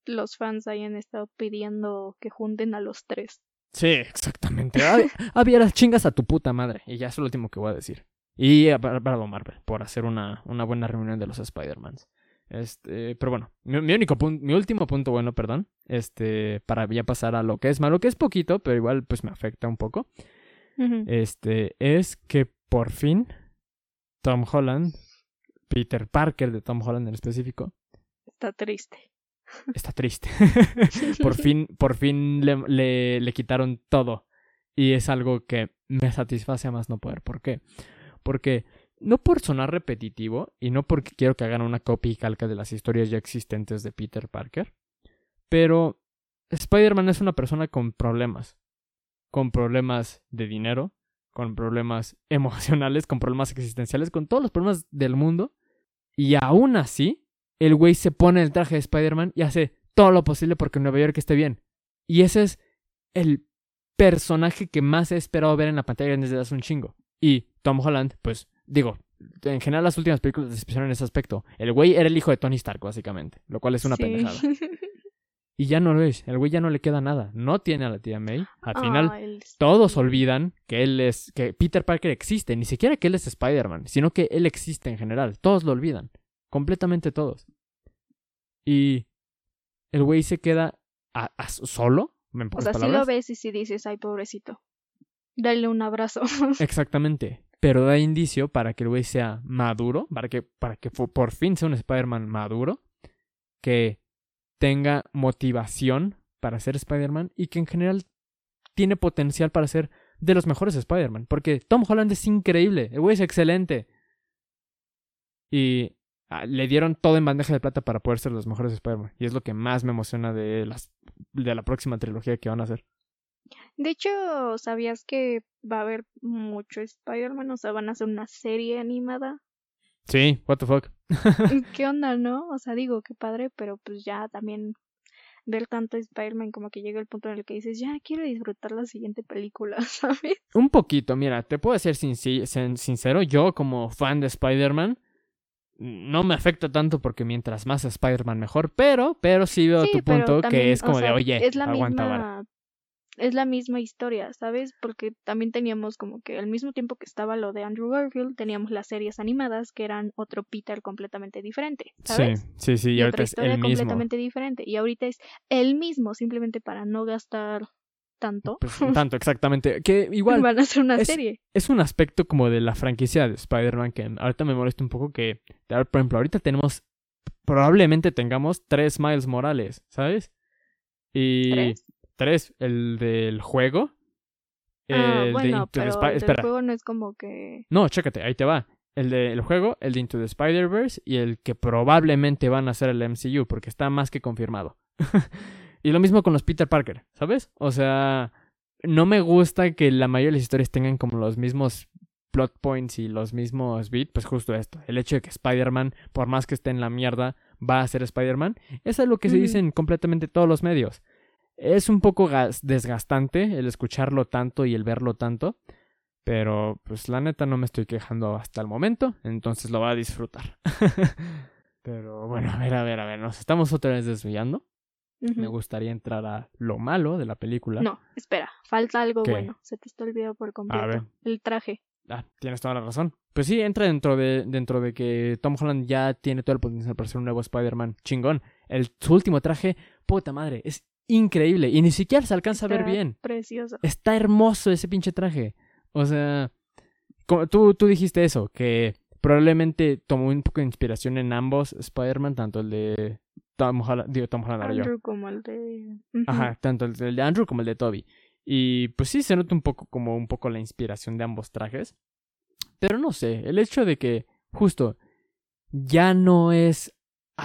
B: los fans hayan estado pidiendo que junten a los tres.
A: Sí, exactamente. Ah, Había las chingas a tu puta madre. Y ya es lo último que voy a decir. Y a Bravo Marvel por hacer una, una buena reunión de los Spider-Mans. Este, pero bueno, mi, mi único punto, mi último punto bueno, perdón, este, para ya pasar a lo que es malo, que es poquito, pero igual pues me afecta un poco, este, es que por fin Tom Holland, Peter Parker de Tom Holland en específico,
B: Está triste.
A: está triste. por fin, por fin le, le, le quitaron todo. Y es algo que me satisface a más no poder. ¿Por qué? Porque no por sonar repetitivo y no porque quiero que hagan una copia y calca de las historias ya existentes de Peter Parker, pero Spider-Man es una persona con problemas. Con problemas de dinero, con problemas emocionales, con problemas existenciales, con todos los problemas del mundo. Y aún así, el güey se pone el traje de Spider-Man y hace todo lo posible porque Nueva York esté bien. Y ese es el personaje que más he esperado ver en la pantalla desde hace un chingo. Y Tom Holland, pues digo, en general las últimas películas especiaron en ese aspecto. El güey era el hijo de Tony Stark, básicamente, lo cual es una
B: Sí.
A: pendejada. Y ya no lo es, el güey ya no le queda nada, no tiene a la tía May. Al final
B: el-
A: todos olvidan que él es, que Peter Parker existe, ni siquiera que él es Spider-Man, sino que él existe en general, todos lo olvidan, completamente todos. Y el güey se queda a- a- solo,
B: O sea, sí
A: palabras.
B: lo ves y sí dices, ay, pobrecito. Dale un abrazo.
A: Exactamente. Pero da indicio para que el güey sea maduro, para que, para que por fin sea un Spider-Man maduro, que tenga motivación para ser Spider-Man y que en general tiene potencial para ser de los mejores Spider-Man. Porque Tom Holland es increíble, el güey es excelente. Y ah, le dieron todo en bandeja de plata para poder ser los mejores Spider-Man. Y es lo que más me emociona de, las, de la próxima trilogía que van a hacer.
B: De hecho, ¿sabías que va a haber mucho Spider-Man? O sea, van a hacer una serie animada.
A: Sí, what the fuck.
B: ¿Qué onda, no? O sea, digo, qué padre, pero pues ya también ver tanto Spider-Man como que llega el punto en el que dices, ya quiero disfrutar la siguiente película, ¿sabes?
A: Un poquito, mira, te puedo ser sincero, yo como fan de Spider-Man no me afecta tanto porque mientras más Spider-Man mejor, pero pero sí veo
B: Sí,
A: tu punto
B: también,
A: que es
B: o
A: como de, oye,
B: es la
A: aguanta vara.
B: Es la misma historia, ¿sabes? Porque también teníamos como que al mismo tiempo que estaba lo de Andrew Garfield, teníamos las series animadas que eran otro Peter completamente diferente, ¿sabes?
A: Sí, sí, sí, y,
B: y
A: ahorita
B: otra
A: es
B: historia
A: el mismo.
B: completamente diferente. Y ahorita es el mismo, simplemente para no gastar tanto.
A: Pues, tanto, exactamente. Que igual
B: Van a hacer una
A: es-
B: serie.
A: es un aspecto como de la franquicia de Spider-Man que ahorita me molesta un poco que, por ejemplo, ahorita tenemos, probablemente tengamos tres Miles Morales, ¿sabes? Y
B: ¿Tres?
A: Tres, el del juego.
B: Ah,
A: el de Into the
B: el
A: espera.
B: juego no es como que...
A: No, chécate, ahí te va. El del juego, el de Into the Spider-Verse y el que probablemente van a ser el MCU, porque está más que confirmado. y lo mismo con los Peter Parker, ¿sabes? O sea, no me gusta que la mayoría de las historias tengan como los mismos plot points y los mismos beats, pues justo esto. El hecho de que Spider-Man, por más que esté en la mierda, va a ser Spider-Man, es algo que se dice en completamente todos los medios. Es un poco gas- desgastante el escucharlo tanto y el verlo tanto. Pero, pues la neta no me estoy quejando hasta el momento, entonces lo voy a disfrutar. Pero bueno, a ver, a ver, a ver, nos estamos otra vez desviando. Me gustaría entrar a lo malo de la película.
B: No, espera, falta algo
A: ¿Qué?
B: bueno. Se te está olvidando por completo.
A: ver.
B: El traje.
A: Ah, tienes toda la razón. Pues sí, entra dentro de, dentro de que Tom Holland ya tiene todo el potencial para ser un nuevo Spider-Man. Chingón. El, su último traje, puta madre, es increíble. Y ni siquiera se alcanza a ver bien.
B: Precioso.
A: Está hermoso ese pinche traje. O sea, como tú, tú dijiste eso, que probablemente tomó un poco de inspiración en ambos Spider-Man, tanto el de Tom Holland, digo Tom Holland, ahora yo.
B: Andrew como el de...
A: Ajá, tanto el de Andrew como el de Toby. Y pues sí se nota un poco como un poco la inspiración de ambos trajes. Pero no sé, el hecho de que justo ya no es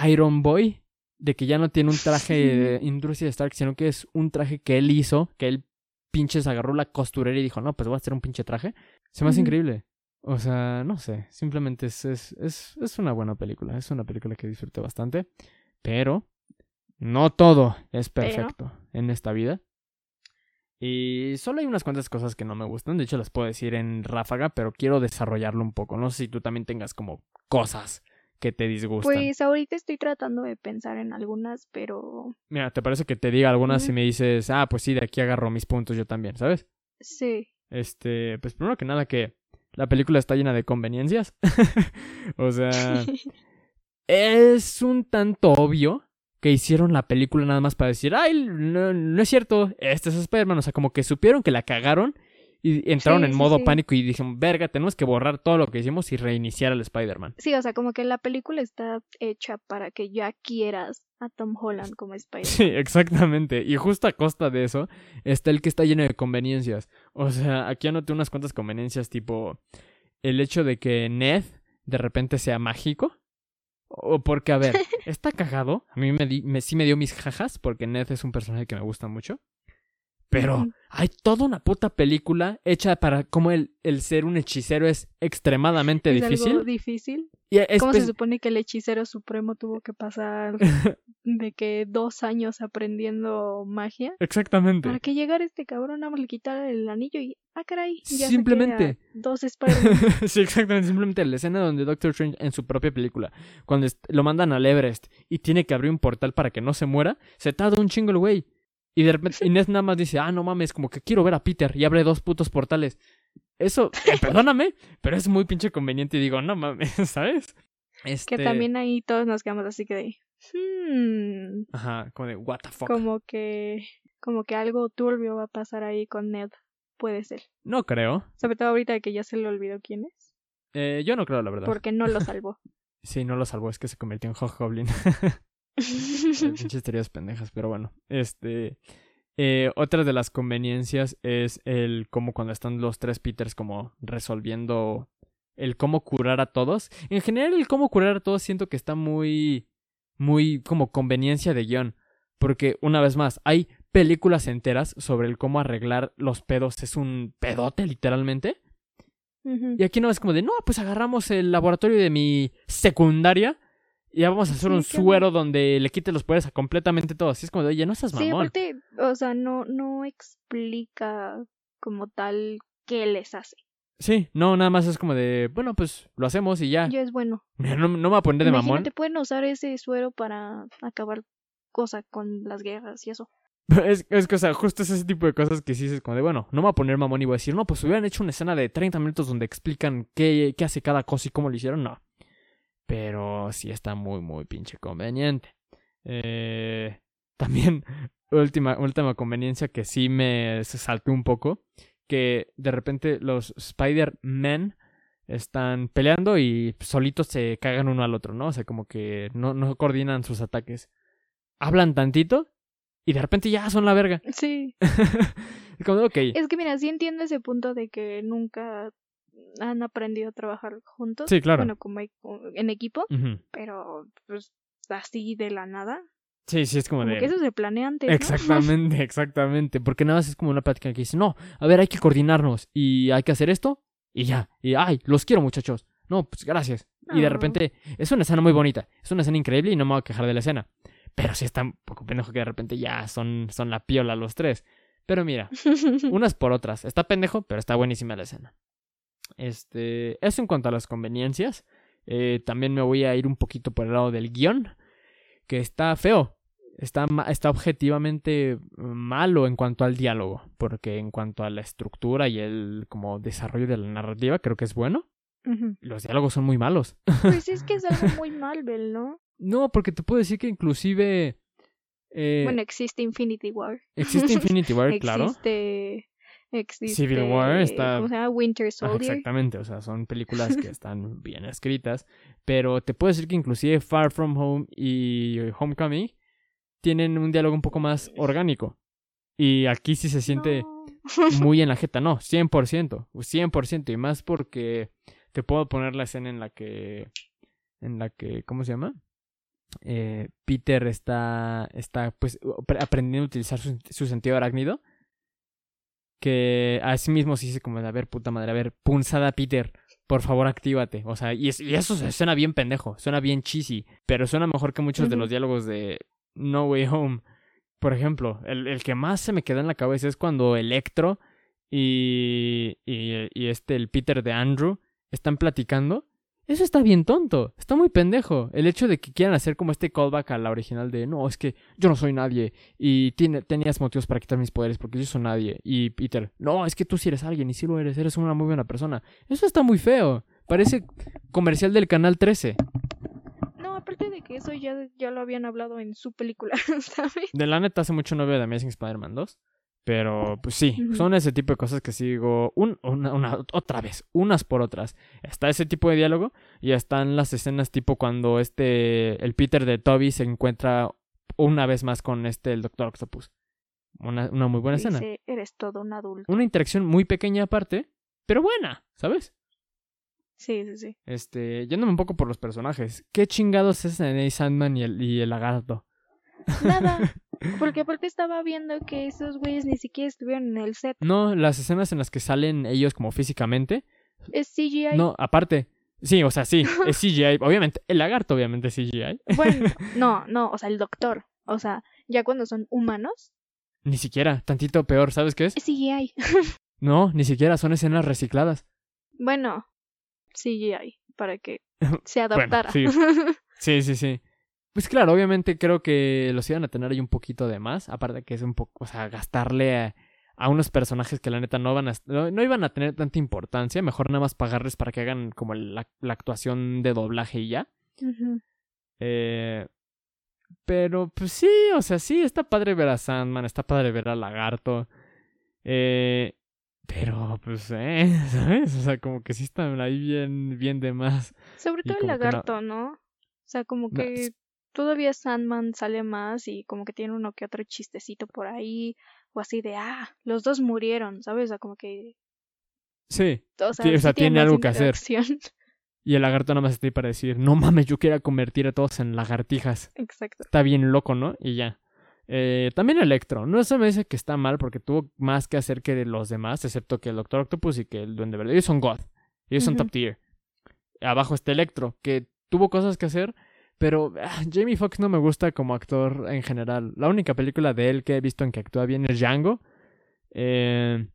A: Iron Boy, de que ya no tiene un traje de Industria Stark, sino que es un traje que él hizo, que él pinches agarró la costurera y dijo, no, pues voy a hacer un pinche traje. Se me hace increíble. O sea, no sé, simplemente es, es, es, es una buena película, es una película que disfruté bastante, pero no todo es
B: Pero.
A: perfecto en esta vida. Y solo hay unas cuantas cosas que no me gustan, de hecho las puedo decir en ráfaga, pero quiero desarrollarlo un poco. No sé si tú también tengas como cosas que te disgustan.
B: Pues ahorita estoy tratando de pensar en algunas, pero
A: Mira, ¿te parece que te diga algunas
B: Ujú.
A: y me dices, ah, pues sí, de aquí agarro mis puntos yo también, ¿sabes?
B: sí.
A: Este, pues primero que nada que la película está llena de conveniencias. o sea, es un tanto obvio que hicieron la película nada más para decir, ay, no, no es cierto, este es Spider-Man. O sea, como que supieron que la cagaron y entraron
B: Sí,
A: en modo
B: sí.
A: pánico y dijeron, verga, tenemos que borrar todo lo que hicimos y reiniciar al Spider-Man.
B: Sí, o sea, como que la película está hecha para que ya quieras a Tom Holland como Spider.
A: Sí, exactamente. Y justo a costa de eso está el que está lleno de conveniencias. O sea, aquí anoté unas cuantas conveniencias tipo el hecho de que Ned de repente sea mágico. O porque, a ver, está cagado. A mí me, di- me- sí me dio mis jajas porque Ned es un personaje que me gusta mucho. Pero hay toda una puta película hecha para cómo el, el ser un hechicero es extremadamente
B: Es
A: difícil.
B: algo difícil.
A: Y es
B: ¿Cómo se supone que el hechicero supremo tuvo que pasar de que dos años aprendiendo magia?
A: Exactamente.
B: Para que llegara este cabrón, nada más le quitar el anillo y. ¡Ah, caray! Ya
A: Simplemente.
B: Dos Spider-Man.
A: sí, exactamente. Simplemente la escena donde Doctor Strange en su propia película, cuando lo mandan al Everest y tiene que abrir un portal para que no se muera, se tarda un chingo el güey. Y de repente Inés nada más dice, ah, no mames, como que quiero ver a Peter y abre dos putos portales. Eso, eh, perdóname, pero es muy pinche conveniente y digo, no mames, ¿sabes? Este...
B: Que también ahí todos nos quedamos así que de. Hmm.
A: Ajá, como de, what the fuck.
B: Como que. Como que algo turbio va a pasar ahí con Ned. Puede ser.
A: No creo.
B: Sobre todo ahorita que ya se le olvidó quién es.
A: Eh, yo no creo, la verdad.
B: Porque no lo salvó.
A: Sí, no lo salvó, es que se convirtió en Hobgoblin. Pinches teorías pendejas, pero bueno. Este. eh, otra de las conveniencias es el cómo cuando están los tres Peters como resolviendo el cómo curar a todos. En general, el cómo curar a todos siento que está muy. muy como conveniencia de guion. Porque, una vez más, hay películas enteras sobre el cómo arreglar los pedos. Es un pedote, literalmente. Y aquí no es como de, no, pues agarramos el laboratorio de mi secundaria ya vamos a hacer
B: Sí,
A: un suero donde le quite los poderes a completamente todo. Así es como de, oye, no
B: Sí,
A: mamón.
B: aparte, o sea, no, no explica como tal qué les hace.
A: Sí, no, nada más es como de, bueno, pues lo hacemos y ya.
B: Ya es bueno.
A: No, no me voy a poner de mamón.
B: Imagínate, pueden usar ese suero para acabar cosa con las guerras y eso.
A: Es, es que, o sea, justo es ese tipo de cosas que sí es como de, bueno, no me voy a poner mamón y voy a decir, no, pues hubieran hecho una escena de 30 minutos donde explican qué, qué hace cada cosa y cómo lo hicieron, no. Pero sí está muy, muy pinche conveniente. Eh, también, última, última conveniencia que sí me saltó un poco, que de repente los Spider-Man están peleando y solitos se cagan uno al otro, ¿no? O sea, como que no, no coordinan sus ataques. Hablan tantito y de repente ya son la verga.
B: Sí.
A: Como.
B: Es que mira, sí entiendo ese punto de que nunca han aprendido a trabajar juntos.
A: Sí, claro.
B: Bueno, como e- en equipo, pero pues así de la nada.
A: Sí, sí, es como,
B: Como
A: de...
B: que eso se planea antes. ¿no?
A: Exactamente, exactamente. Porque nada más es como una plática que dice, no, a ver, hay que coordinarnos y hay que hacer esto y ya. Y, ay, los quiero muchachos. No, pues gracias. Y de
B: No.
A: repente, es una escena muy bonita. Es una escena increíble y no me voy a quejar de la escena. Pero sí está un poco pendejo que de repente ya son, son la piola los tres. Pero mira, unas por otras. Está pendejo, pero está buenísima la escena. Este, eso en cuanto a las conveniencias. Eh, también me voy a ir un poquito por el lado del guion, que está feo. Está, está objetivamente malo en cuanto al diálogo, porque en cuanto a la estructura y el como desarrollo de la narrativa, creo que es bueno. Los diálogos son muy malos.
B: Pues es que es algo muy Marvel, ¿no?
A: No, porque te puedo decir que inclusive eh,
B: Bueno, existe Infinity War.
A: existe Infinity War, claro.
B: Existe. Existe.
A: Civil War está-
B: ¿Cómo se llama? Winter Soldier.
A: Exactamente, o sea, son películas que están bien escritas, pero te puedo decir que inclusive Far From Home y Homecoming tienen un diálogo un poco más orgánico. Y aquí sí se siente
B: No.
A: muy en la jeta, no, 100%, 100%, y más porque te puedo poner la escena en la que, en la que, ¿cómo se llama? Eh, Peter está, está pues apre- aprendiendo a utilizar su, su sentido arácnido. Que a sí mismo se dice como de, a ver, puta madre, a ver, punzada Peter, por favor actívate. O sea, y, es- y eso suena bien pendejo, suena bien cheesy, pero suena mejor que muchos de los diálogos de No Way Home. Por ejemplo, el, el que más se me queda en la cabeza es cuando Electro y, y, y este, el Peter de Andrew, están platicando. Eso está bien tonto, está muy pendejo. El hecho de que quieran hacer como este callback a la original de no, es que yo no soy nadie y tiene, tenías motivos para quitar mis poderes porque yo soy nadie. Y Peter, no, es que tú sí eres alguien y sí lo eres, eres una muy buena persona. Eso está muy feo. Parece comercial del canal 13.
B: No, aparte de que eso ya, ya lo habían hablado en su película, ¿sabes?
A: De la neta, hace mucho no veo de Amazing Spider-Man 2. Pero, pues sí, son ese tipo de cosas que un, una, una- otra vez, unas por otras. Está ese tipo de diálogo y están las escenas tipo cuando este, el Peter de Toby se encuentra una vez más con este, el Doctor Octopus. Una, una muy buena escena.
B: Eres todo un adulto.
A: Una interacción muy pequeña aparte, pero buena, ¿sabes?
B: Sí, sí, sí.
A: Este, yéndome un poco por los personajes. ¿Qué chingados es Nene Sandman y el, y el lagarto?
B: Nada. Porque aparte estaba viendo que esos güeyes ni siquiera estuvieron en el set.
A: No, las escenas en las que salen ellos como físicamente.
B: Es CGI.
A: No, aparte. Sí, o sea, sí, es CGI. Obviamente, el lagarto obviamente es CGI.
B: Bueno, no, no, o sea, el doctor. O sea, ya cuando son humanos,
A: Ni siquiera, tantito peor, ¿sabes qué es?
B: es CGI.
A: No, ni siquiera son escenas recicladas.
B: Bueno, CGI, para que se
A: Bueno,
B: adaptara.
A: sí. Sí, sí, sí. Pues claro, obviamente creo que los iban a tener ahí un poquito de más. Aparte que es un poco, o sea, gastarle a, a unos personajes que la neta no van a no, no iban a tener tanta importancia. Mejor nada más pagarles para que hagan como la, la actuación de doblaje y ya. Eh, pero pues sí, o sea, sí, está padre ver a Sandman, está padre ver a Lagarto. Eh, pero pues, eh, ¿sabes? O sea, como que sí están ahí bien, bien de más.
B: Sobre todo el
A: no-
B: lagarto, ¿no? O sea, como que todavía Sandman sale más y como que tiene uno que otro chistecito por ahí. O así de, ah, los dos murieron, ¿sabes? O sea, como que.
A: Sí,
B: O sea,
A: Sí, o sea,
B: sí
A: tiene algo que hacer. y el lagarto nada más está ahí para decir, no mames, yo quiero convertir a todos en lagartijas.
B: Exacto.
A: Está bien loco, ¿no? Y ya. Eh, también Electro. No se me dice que está mal porque tuvo más que hacer que los demás, excepto que el Doctor Octopus y que el Duende Verde. Ellos son God. Ellos son top tier. Abajo está Electro, que tuvo cosas que hacer, pero ah, Jamie Foxx no me gusta como actor en general. La única película de él que he visto en que actúa bien es Django. Eh,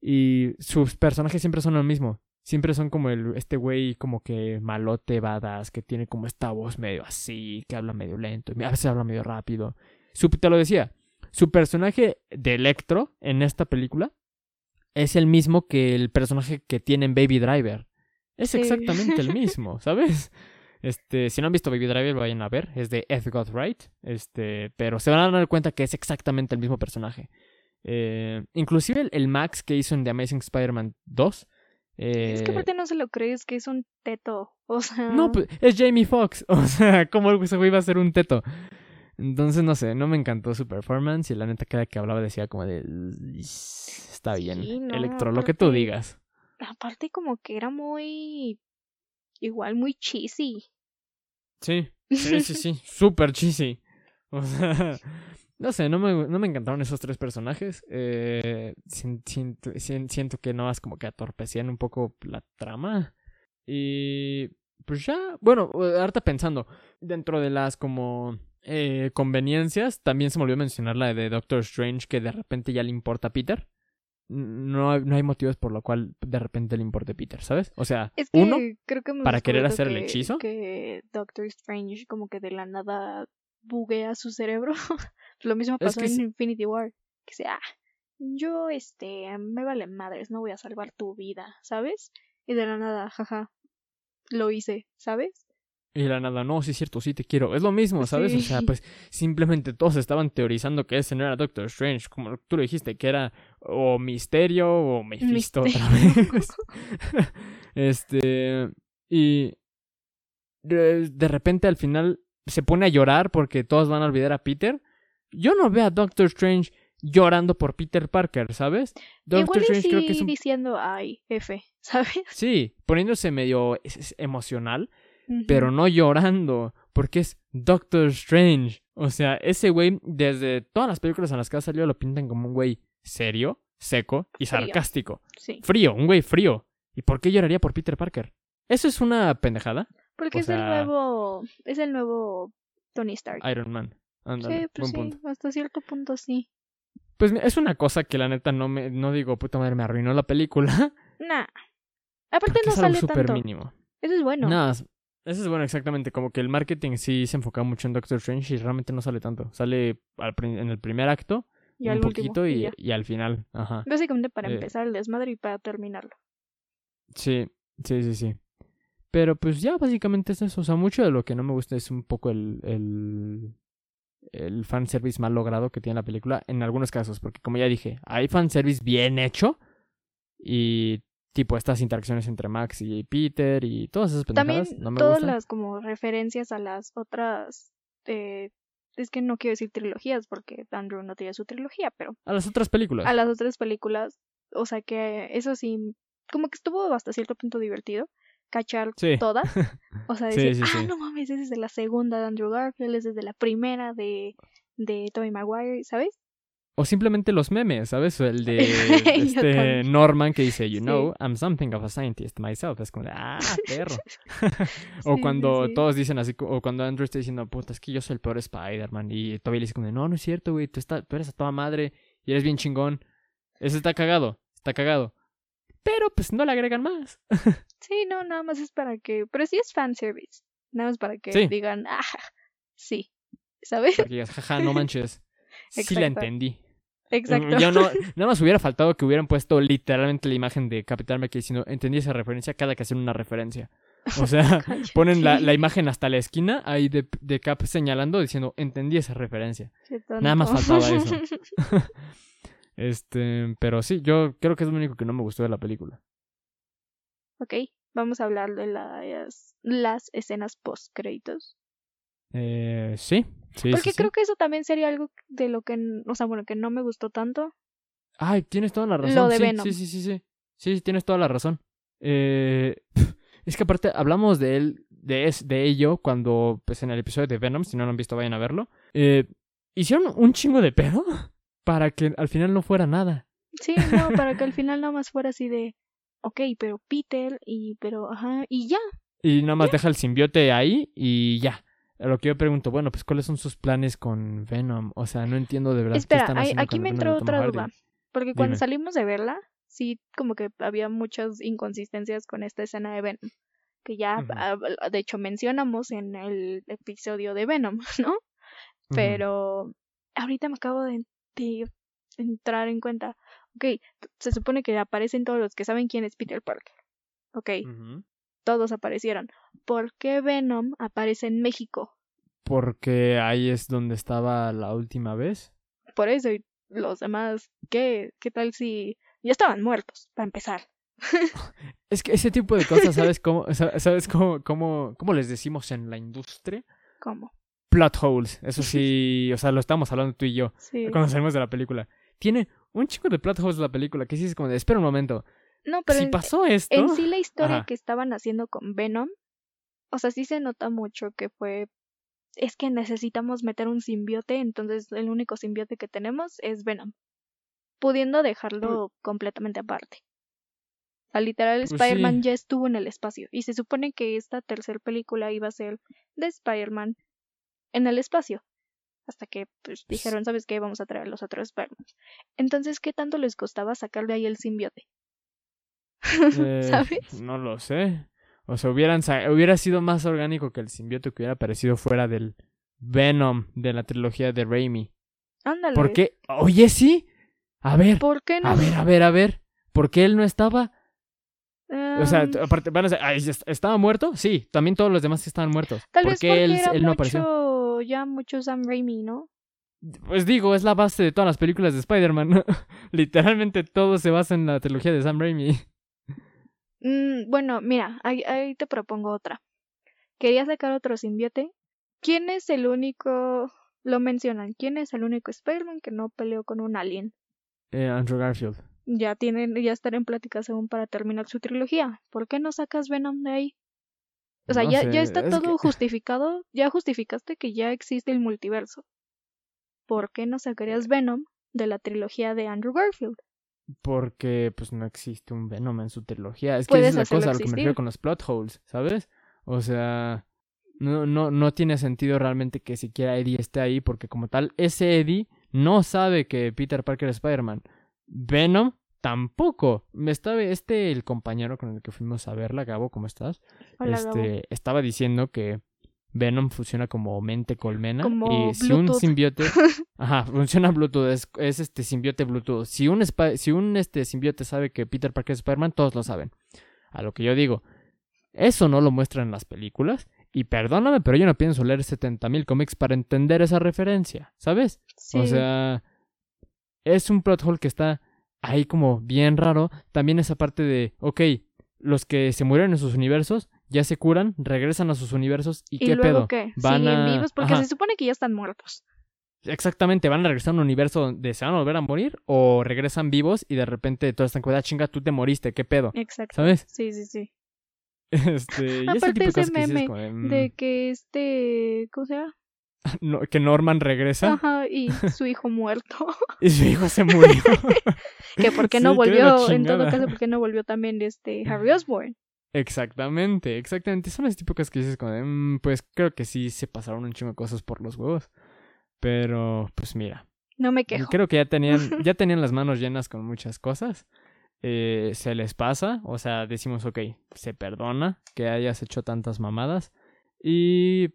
A: y sus personajes siempre son lo mismo. Siempre son como el, este güey como que malote, badass, que tiene como esta voz medio así, que habla medio lento, y a veces habla medio rápido. Su, te lo decía, su personaje de Electro en esta película es el mismo que el personaje que tiene en Baby Driver. Es
B: Sí.
A: exactamente el mismo, ¿sabes? Este, si no han visto Baby Driver, vayan a ver. Es de Edgar Wright. Este, pero se van a dar cuenta que es exactamente el mismo personaje. Eh, inclusive el, el Max que hizo en The Amazing Spider-Man 2. eh,
B: Es que aparte no se lo crees que es un teto. O sea.
A: no, pues es Jamie Foxx. O sea, ¿cómo ese güey va a ser un teto? Entonces, no sé, no me encantó su performance. Y la neta, cada que hablaba decía como de. Está bien.
B: Sí, no,
A: Electro, lo que tú digas.
B: Aparte, como que era muy. Igual muy cheesy.
A: Sí, sí, sí, sí. Súper cheesy. O sea, no sé, no me, no me encantaron esos tres personajes. Eh, siento, que no más como que atorpecían un poco la trama. Y pues ya, bueno, ahorita pensando, dentro de las como eh, conveniencias, también se me olvidó mencionar la de Doctor Strange que de repente ya le importa a Peter. No, hay- no hay motivos por lo cual de repente le importe Peter, ¿sabes? O sea,
B: Es que
A: uno,
B: creo que
A: para querer hacer el
B: que-
A: hechizo.
B: Que Doctor Strange como que de la nada buguea su cerebro. Lo mismo
A: Es
B: pasó
A: que
B: en
A: sí.
B: Infinity War. Que sea, ah, yo este, me vale madres, no voy a salvar tu vida, ¿sabes? Y de la nada, jaja, lo hice, ¿sabes?
A: Y la nada, no, sí es cierto, sí te quiero. Es lo mismo, ¿sabes? O sea, pues simplemente todos estaban teorizando que ese no era Doctor Strange, como tú lo dijiste, que era o Misterio o Mephisto otra vez. este, y de, repente al final se pone a llorar porque todos van a olvidar a Peter. Yo no veo a Doctor Strange llorando por Peter Parker, ¿sabes? Doctor
B: Igual
A: Strange
B: sí
A: creo que es un...
B: diciendo, ay, F, ¿sabes?
A: Sí, poniéndose medio es- pero no llorando, porque es Doctor Strange. O sea, ese güey, desde todas las películas en las que ha salido, lo pintan como un güey serio, seco y
B: Frío.
A: sarcástico.
B: Sí,
A: Frío, un güey frío. ¿Y por qué lloraría por Peter Parker? ¿Eso es una pendejada?
B: porque
A: o
B: es el nuevo, es el nuevo Tony Stark.
A: Iron Man.
B: Sí, pues
A: buen
B: sí,
A: punto.
B: hasta cierto punto sí.
A: Pues es una cosa que la neta no me, no digo, puta madre, me arruinó la película.
B: Nah. Aparte no
A: es algo
B: sale tanto.
A: mínimo.
B: Eso es bueno.
A: Nada, eso es bueno exactamente, como que el marketing sí se enfoca mucho en Doctor Strange y realmente no sale tanto. Sale al en el primer acto,
B: y
A: un
B: al último.
A: poquito
B: y
A: y,
B: ya.
A: y al final. Ajá.
B: Básicamente para
A: eh,
B: empezar el desmadre y para terminarlo.
A: Sí, sí, sí, sí. Pero pues ya básicamente es eso. O sea, mucho de lo que no me gusta es un poco el, el, el fanservice mal logrado que tiene la película en algunos casos. Porque como ya dije, hay fanservice bien hecho y tipo estas interacciones entre Max y Peter y todas esas
B: También
A: pendejadas no me
B: todas
A: gustan.
B: las como referencias a las otras eh, es que no quiero decir trilogías porque Andrew no tiene su trilogía, pero
A: A las otras películas.
B: a las otras películas, o sea que eso sí, como que estuvo hasta cierto punto divertido cachar
A: Sí.
B: todas, o sea decir,
A: sí,
B: ah, no mames, ese es de la segunda de Andrew Garfield, ese es de la primera de de Tobey Maguire, ¿sabes?
A: O simplemente los memes, ¿sabes? O El de este. Norman que dice, you
B: Sí.
A: know, I'm something of a scientist myself. Es como de, ah, perro. o
B: Sí,
A: cuando
B: sí,
A: todos dicen así, o cuando Andrew está diciendo, puta, es que yo soy el peor Spider-Man. Y Toby le dice como de, no, no es cierto, güey, tú, está- tú eres a toda madre y eres bien chingón. Eso está cagado, está cagado. Pero pues no le agregan más.
B: Sí, no, nada más es para que. Pero sí es fanservice. Nada más para que digan, ah, sí. ¿Sabes?
A: Para que digas, jaja, no manches. Sí la entendí.
B: Exacto.
A: Ya no, nada más hubiera faltado que hubieran puesto literalmente la imagen de Capitán América diciendo, entendí esa referencia cada que hacen una referencia. O sea, ponen la, la imagen hasta la esquina ahí de, de Cap señalando diciendo, entendí esa referencia. Nada más faltaba eso. Este, pero sí, yo creo que es lo único que no me gustó de la película.
B: ok, vamos a hablar de las, las escenas post créditos.
A: Eh, sí, sí,
B: Porque
A: sí, sí.
B: creo que eso también sería algo de lo que, o sea, bueno, que no me gustó tanto.
A: Ay, tienes toda la razón.
B: Lo de
A: sí,
B: Venom.
A: Sí, sí, sí, sí. Sí, tienes toda la razón. Eh, es que aparte hablamos de él, de, es, de ello cuando, pues en el episodio de Venom, si no lo han visto, vayan a verlo. Eh, hicieron un chingo de pedo para que al final no fuera nada.
B: Sí, no, para que al final nada más fuera así de, ok, pero Peter y, pero, ajá, y ya.
A: Y nada más deja el simbiote ahí y ya. A lo que yo pregunto, bueno, pues ¿cuáles son sus planes con Venom? O sea, no entiendo de verdad qué
B: Espera,
A: están haciendo
B: aquí
A: con
B: me entró otra
A: Hardy.
B: duda. Porque cuando
A: Dime.
B: salimos de verla, sí, como que había muchas inconsistencias con esta escena de Venom. Que ya, ah, de hecho, mencionamos en el episodio de Venom, ¿no? Pero ahorita me acabo de, de entrar en cuenta. Ok, se supone que aparecen todos los que saben quién es Peter Parker. Ok. Todos aparecieron. ¿Por qué Venom aparece en México?
A: Porque ahí es donde estaba la última vez.
B: Por eso, y los demás, ¿qué, qué tal si ya estaban muertos, para empezar?
A: Es que ese tipo de cosas, ¿sabes cómo, sa- sabes cómo, cómo, cómo les decimos en la industria?
B: ¿Cómo?
A: Plot holes. Eso sí, o sea, lo estamos hablando tú y yo
B: Sí.
A: cuando salimos de la película. Tiene un chico de plot holes la película que sí es como de, espera un momento.
B: No, pero
A: si
B: en,
A: pasó esto...
B: en sí la historia
A: Ajá.
B: que estaban haciendo con Venom, o sea, sí se nota mucho que fue es que necesitamos meter un simbiote, entonces el único simbiote que tenemos es Venom, pudiendo dejarlo completamente aparte. O sea, literal,
A: Pues
B: Spider-Man
A: sí.
B: ya estuvo en el espacio y se supone que esta tercera película iba a ser de Spider-Man en el espacio. Hasta que pues,
A: Pues-
B: dijeron, ¿sabes qué? Vamos a traer los otros Spider-Man. Entonces, ¿qué tanto les costaba sacar de ahí el simbiote?
A: Eh,
B: ¿Sabes?
A: No lo sé. O sea, hubieran hubiera sido más orgánico que el simbiote que hubiera aparecido fuera del Venom de la trilogía de Raimi.
B: Ándale.
A: ¿Por qué? Oye, sí. A ver,
B: ¿Por qué no?
A: a ver, a ver, a ver. ¿Por qué él no estaba? O sea,
B: Em,
A: aparte, van a decir, "Ay, ¿est- ¿estaba muerto? Sí, también todos los demás estaban muertos.
B: tal
A: ¿Por
B: vez
A: qué
B: porque
A: él,
B: era
A: él no
B: mucho,
A: apareció?
B: ya mucho Sam Raimi, ¿no?
A: Pues digo, es la base de todas las películas de Spider-Man. Literalmente todo se basa en la trilogía de Sam Raimi.
B: Mm, bueno, mira, ahí, ahí te propongo otra. Quería sacar otro simbiote. ¿Quién es el único, lo mencionan, quién es el único Spider-Man que no peleó con un alien?
A: Eh, Andrew Garfield.
B: Ya tienen, ya estar en pláticas aún para terminar su trilogía. ¿Por qué no sacas Venom de ahí? O sea,
A: No
B: ya,
A: sé,
B: ya está
A: es
B: todo
A: que-
B: justificado, ya justificaste que ya existe el multiverso. ¿Por qué no sacarías Venom de la trilogía de Andrew Garfield?
A: Porque pues no existe un Venom en su trilogía. Es que esa es la cosa lo que me refiero con los plot holes, ¿sabes? O sea, no, no, no tiene sentido realmente que siquiera Eddie esté ahí, porque como tal, ese Eddie no sabe que Peter Parker es Spider-Man. Venom tampoco. Me estaba, este, el compañero con el que fuimos a verla, Gabo, ¿cómo estás?
B: Hola, Gabo.
A: este, estaba diciendo que Venom funciona como mente colmena.
B: Como
A: y si un simbiote. Ajá, funciona Bluetooth, es, es este simbiote Bluetooth. Si un, si un este simbiote sabe que Peter Parker es Spider-Man, todos lo saben. A lo que yo digo, eso no lo muestran en las películas. Y perdóname, pero yo no pienso leer 70.000 cómics para entender esa referencia, ¿sabes?
B: Sí.
A: O sea, es un plot hole que está ahí como bien raro. También esa parte de, ok, los que se murieron en sus universos ya se curan, regresan a sus universos y,
B: ¿Y
A: qué
B: luego
A: pedo.
B: qué?
A: Van
B: ¿Siguen
A: a-
B: vivos? Porque
A: Ajá.
B: se supone que ya están muertos.
A: Exactamente, van a regresar a un universo donde se van a volver a morir o regresan vivos y de repente todos están como, ah, chinga, tú te moriste, qué pedo,
B: Exacto.
A: ¿sabes?
B: Sí, sí, sí.
A: Este, y ese
B: Aparte
A: tipo de
B: ese
A: que dices
B: meme
A: como de, mm,
B: De que este... ¿Cómo se llama?
A: no- que Norman regresa
B: Ajá, y su hijo muerto.
A: y su hijo se murió.
B: que por qué no
A: Sí, que de
B: volvió, en todo caso, por qué no volvió también este Harry Osborn.
A: Exactamente, exactamente. Son las típicas que dices como de, "Mm, pues creo que sí se pasaron un chingo de cosas por los huevos. Pero, pues mira,
B: No me quejo.
A: creo que ya tenían, ya tenían las manos llenas con muchas cosas. Eh, se les pasa, o sea, decimos, ok, se perdona que hayas hecho tantas mamadas. Y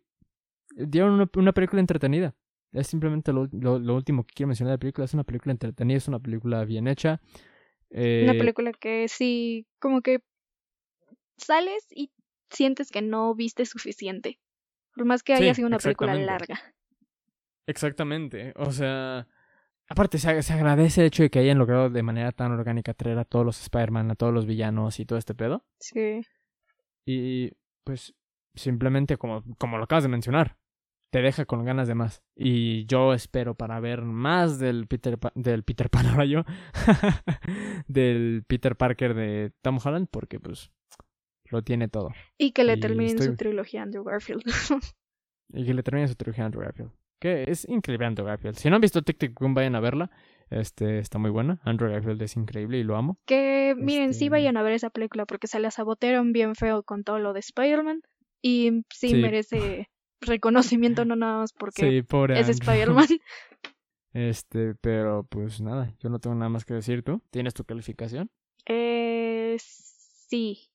A: dieron una, una película entretenida. Es simplemente lo, lo- lo último que quiero mencionar de la película. Es una película entretenida, es una película bien hecha. Eh,
B: Una película que sí, como que sales y sientes que no viste suficiente. Por más que haya
A: Sí,
B: sido una película larga.
A: Exactamente, o sea, aparte se, se agradece el hecho de que hayan logrado de manera tan orgánica traer a todos los Spider-Man, a todos los villanos y todo este pedo.
B: Sí.
A: Y pues simplemente como, como lo acabas de mencionar, te deja con ganas de más. Y yo espero para ver más del Peter, Pa- del Peter Pan ahora yo, del Peter Parker de Tom Holland, porque pues lo tiene todo.
B: Y que le terminen su trilogía Andrew Garfield.
A: Y que le termine su trilogía a Andrew Garfield. Que es increíble Andrew Garfield. Si no han visto Tic Tic Boom, vayan a verla. Este, está muy buena. Andrew Garfield es increíble y lo amo.
B: que miren, sí
A: Este-
B: vayan a ver esa película porque se la sabotearon bien feo con todo lo de Spider-Man. Y sí,
A: Sí.
B: merece reconocimiento, no nada más porque
A: Sí,
B: es. Spider-Man.
A: Este, pero pues nada, yo no tengo nada más que decir tú. ¿Tienes tu calificación?
B: Eh, sí.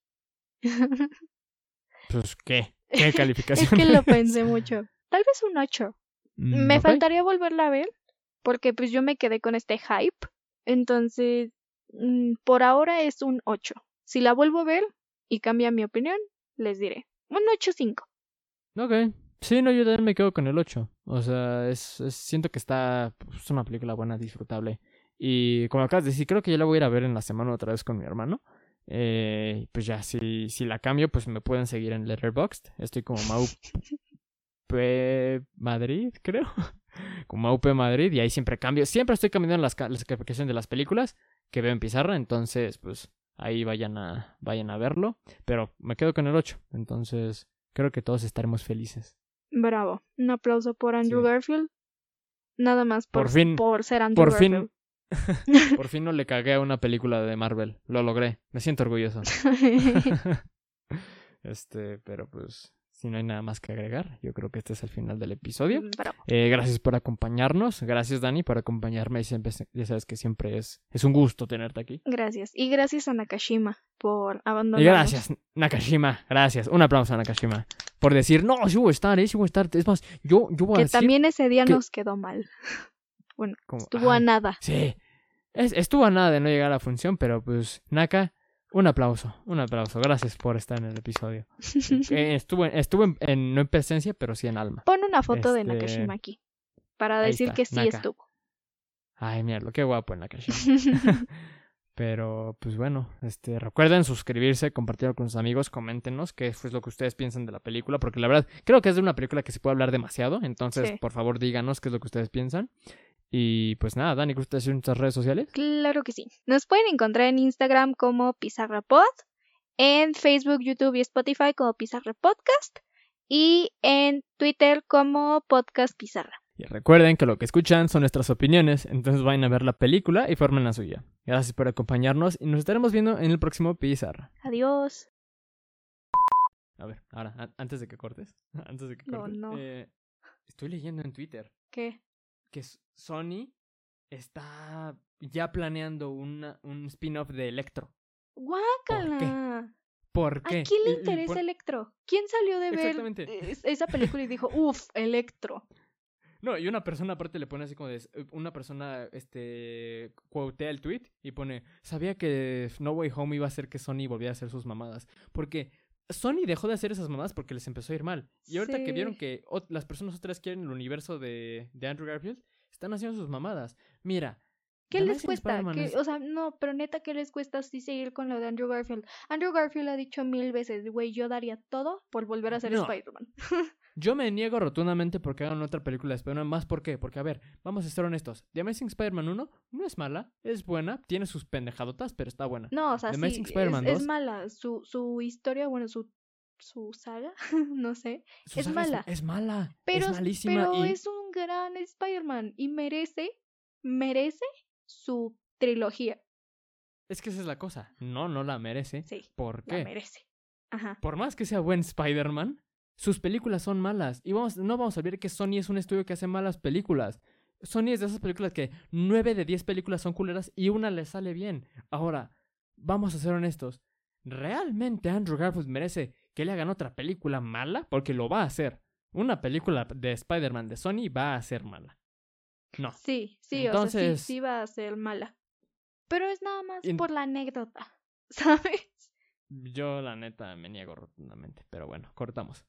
A: Pues, ¿qué? ¿Qué
B: es
A: calificación?
B: que lo pensé mucho. Tal vez un 8.
A: Mm,
B: Me faltaría volverla a ver porque pues yo me quedé con este hype. Entonces, mm, por ahora es un 8. Si la vuelvo a ver y cambia mi opinión, les diré un 8.5.
A: Ok. Sí, no, yo también me quedo con el 8. O sea, es, es- siento que está. Es una película buena, disfrutable. Y como acabas de decir, creo que yo la voy a ir a ver en la semana otra vez con mi hermano. Eh, pues ya, si, si la cambio, pues me pueden seguir en Letterboxd. Estoy como Mau P Madrid, creo. Como Mau P Madrid. Y ahí siempre cambio. Siempre estoy cambiando las, las calificaciones de las películas que veo en pizarra. Entonces, pues ahí vayan a, vayan a verlo. Pero me quedo con el 8. Entonces, creo que todos estaremos felices.
B: Bravo. Un aplauso por Andrew
A: Sí.
B: Garfield. Nada más por,
A: Por fin-
B: por ser Andrew
A: por fin-
B: Garfield.
A: Por fin no le cagué a una película de Marvel. Lo logré. Me siento orgulloso. este, pero pues, si no hay nada más que agregar, yo creo que este es el final del episodio.
B: Bravo.
A: Eh, gracias por acompañarnos. Gracias, Dani, por acompañarme. Y siempre, ya sabes que siempre es, es un gusto tenerte aquí.
B: Gracias. Y gracias a Nakashima por
A: Y
B: abandonarnos.
A: gracias, Nakashima. Gracias. Un aplauso a Nakashima. Por decir, no, sí voy a estar, eh, sí voy a estar. Es más, yo, yo voy a
B: Que
A: decir.
B: también ese día
A: que-
B: nos quedó mal.
A: Como,
B: Estuvo a nada.
A: Sí. Es- estuvo a nada de no llegar a la función, pero pues, Naka, un aplauso. Un aplauso. Gracias por estar en el episodio. Eh, estuvo en- estuvo en, en- no en presencia, pero sí en alma.
B: Pon una foto de
A: Este,
B: Nakashima aquí. Para decir
A: está,
B: que sí
A: Naka.
B: estuvo.
A: Ay, mierda, qué guapo en Nakashima. Pero, pues bueno, este, recuerden suscribirse, compartirlo con sus amigos, coméntenos qué es lo que ustedes piensan de la película, porque la verdad, creo que es de una película que se puede hablar demasiado, entonces,
B: Sí.
A: por favor, díganos qué es lo que ustedes piensan. Y pues nada, Dani, ¿gusta decir nuestras redes sociales?
B: Claro que sí. Nos pueden encontrar en Instagram como PizarraPod, en Facebook, YouTube y Spotify como Pizarra Podcast y en Twitter como Podcast Pizarra.
A: Y recuerden que lo que escuchan son nuestras opiniones, entonces vayan a ver la película y formen la suya. Gracias por acompañarnos y nos estaremos viendo en el próximo Pizarra.
B: Adiós.
A: A ver, ahora, an- antes de que cortes, antes de que
B: No,
A: cortes,
B: no.
A: eh, estoy leyendo en Twitter
B: ¿Qué?
A: Que Sony está ya planeando una, un spin-off de Electro.
B: ¡Guácala!
A: ¿Por qué?
B: ¿A quién le interesa
A: por-
B: Electro? ¿Quién salió de ver es- esa película y dijo, uff, Electro?
A: No, y una persona aparte le pone así como de... Una persona, este... Quotea el tweet y pone... Sabía que No Way Home iba a hacer que Sony volviera a hacer sus mamadas. Porque Sony dejó de hacer esas mamadas porque les empezó a ir mal. Y ahorita que vieron que las personas otras quieren el universo de, de Andrew Garfield, están haciendo sus mamadas. Mira.
B: ¿Qué les cuesta?
A: Spider-Man
B: ¿Qué-
A: es-
B: O sea, no, pero neta, ¿qué les cuesta así seguir con lo de Andrew Garfield? Andrew Garfield ha dicho mil veces, güey, yo daría todo por volver a ser
A: No.
B: Spider-Man.
A: Yo me niego rotundamente porque hagan otra película de Spider-Man. Más por qué? Porque, a ver, vamos a ser honestos. The Amazing Spider-Man 1 no es mala, es buena, tiene sus pendejadotas, pero está buena.
B: No, o sea,
A: The
B: sí,
A: Amazing
B: es,
A: Spider-Man
B: es
A: 2.
B: mala. Su, su historia, bueno, su, su saga, no sé,
A: Su
B: es
A: saga
B: mala.
A: Es, mala.
B: pero,
A: es malísima.
B: pero
A: y...
B: es un gran Spider-Man y merece, merece su trilogía.
A: Es que esa es la cosa. No, no la merece.
B: Sí,
A: ¿Por
B: la
A: qué?
B: merece. Ajá.
A: Por más que sea buen Spider-Man, sus películas son malas. Y vamos, no vamos a olvidar que Sony es un estudio que hace malas películas. Sony es de esas películas que 9 de 10 películas son culeras y una le sale bien. Ahora, vamos a ser honestos. ¿Realmente Andrew Garfield merece que le hagan otra película mala? Porque lo va a hacer. Una película de Spider-Man de Sony va a ser mala. No.
B: Sí, sí, o
A: Entonces-
B: sea, sí, sí va a ser mala. Pero es nada más por la anécdota, ¿sabes?
A: Yo la neta me niego rotundamente. Pero bueno, cortamos.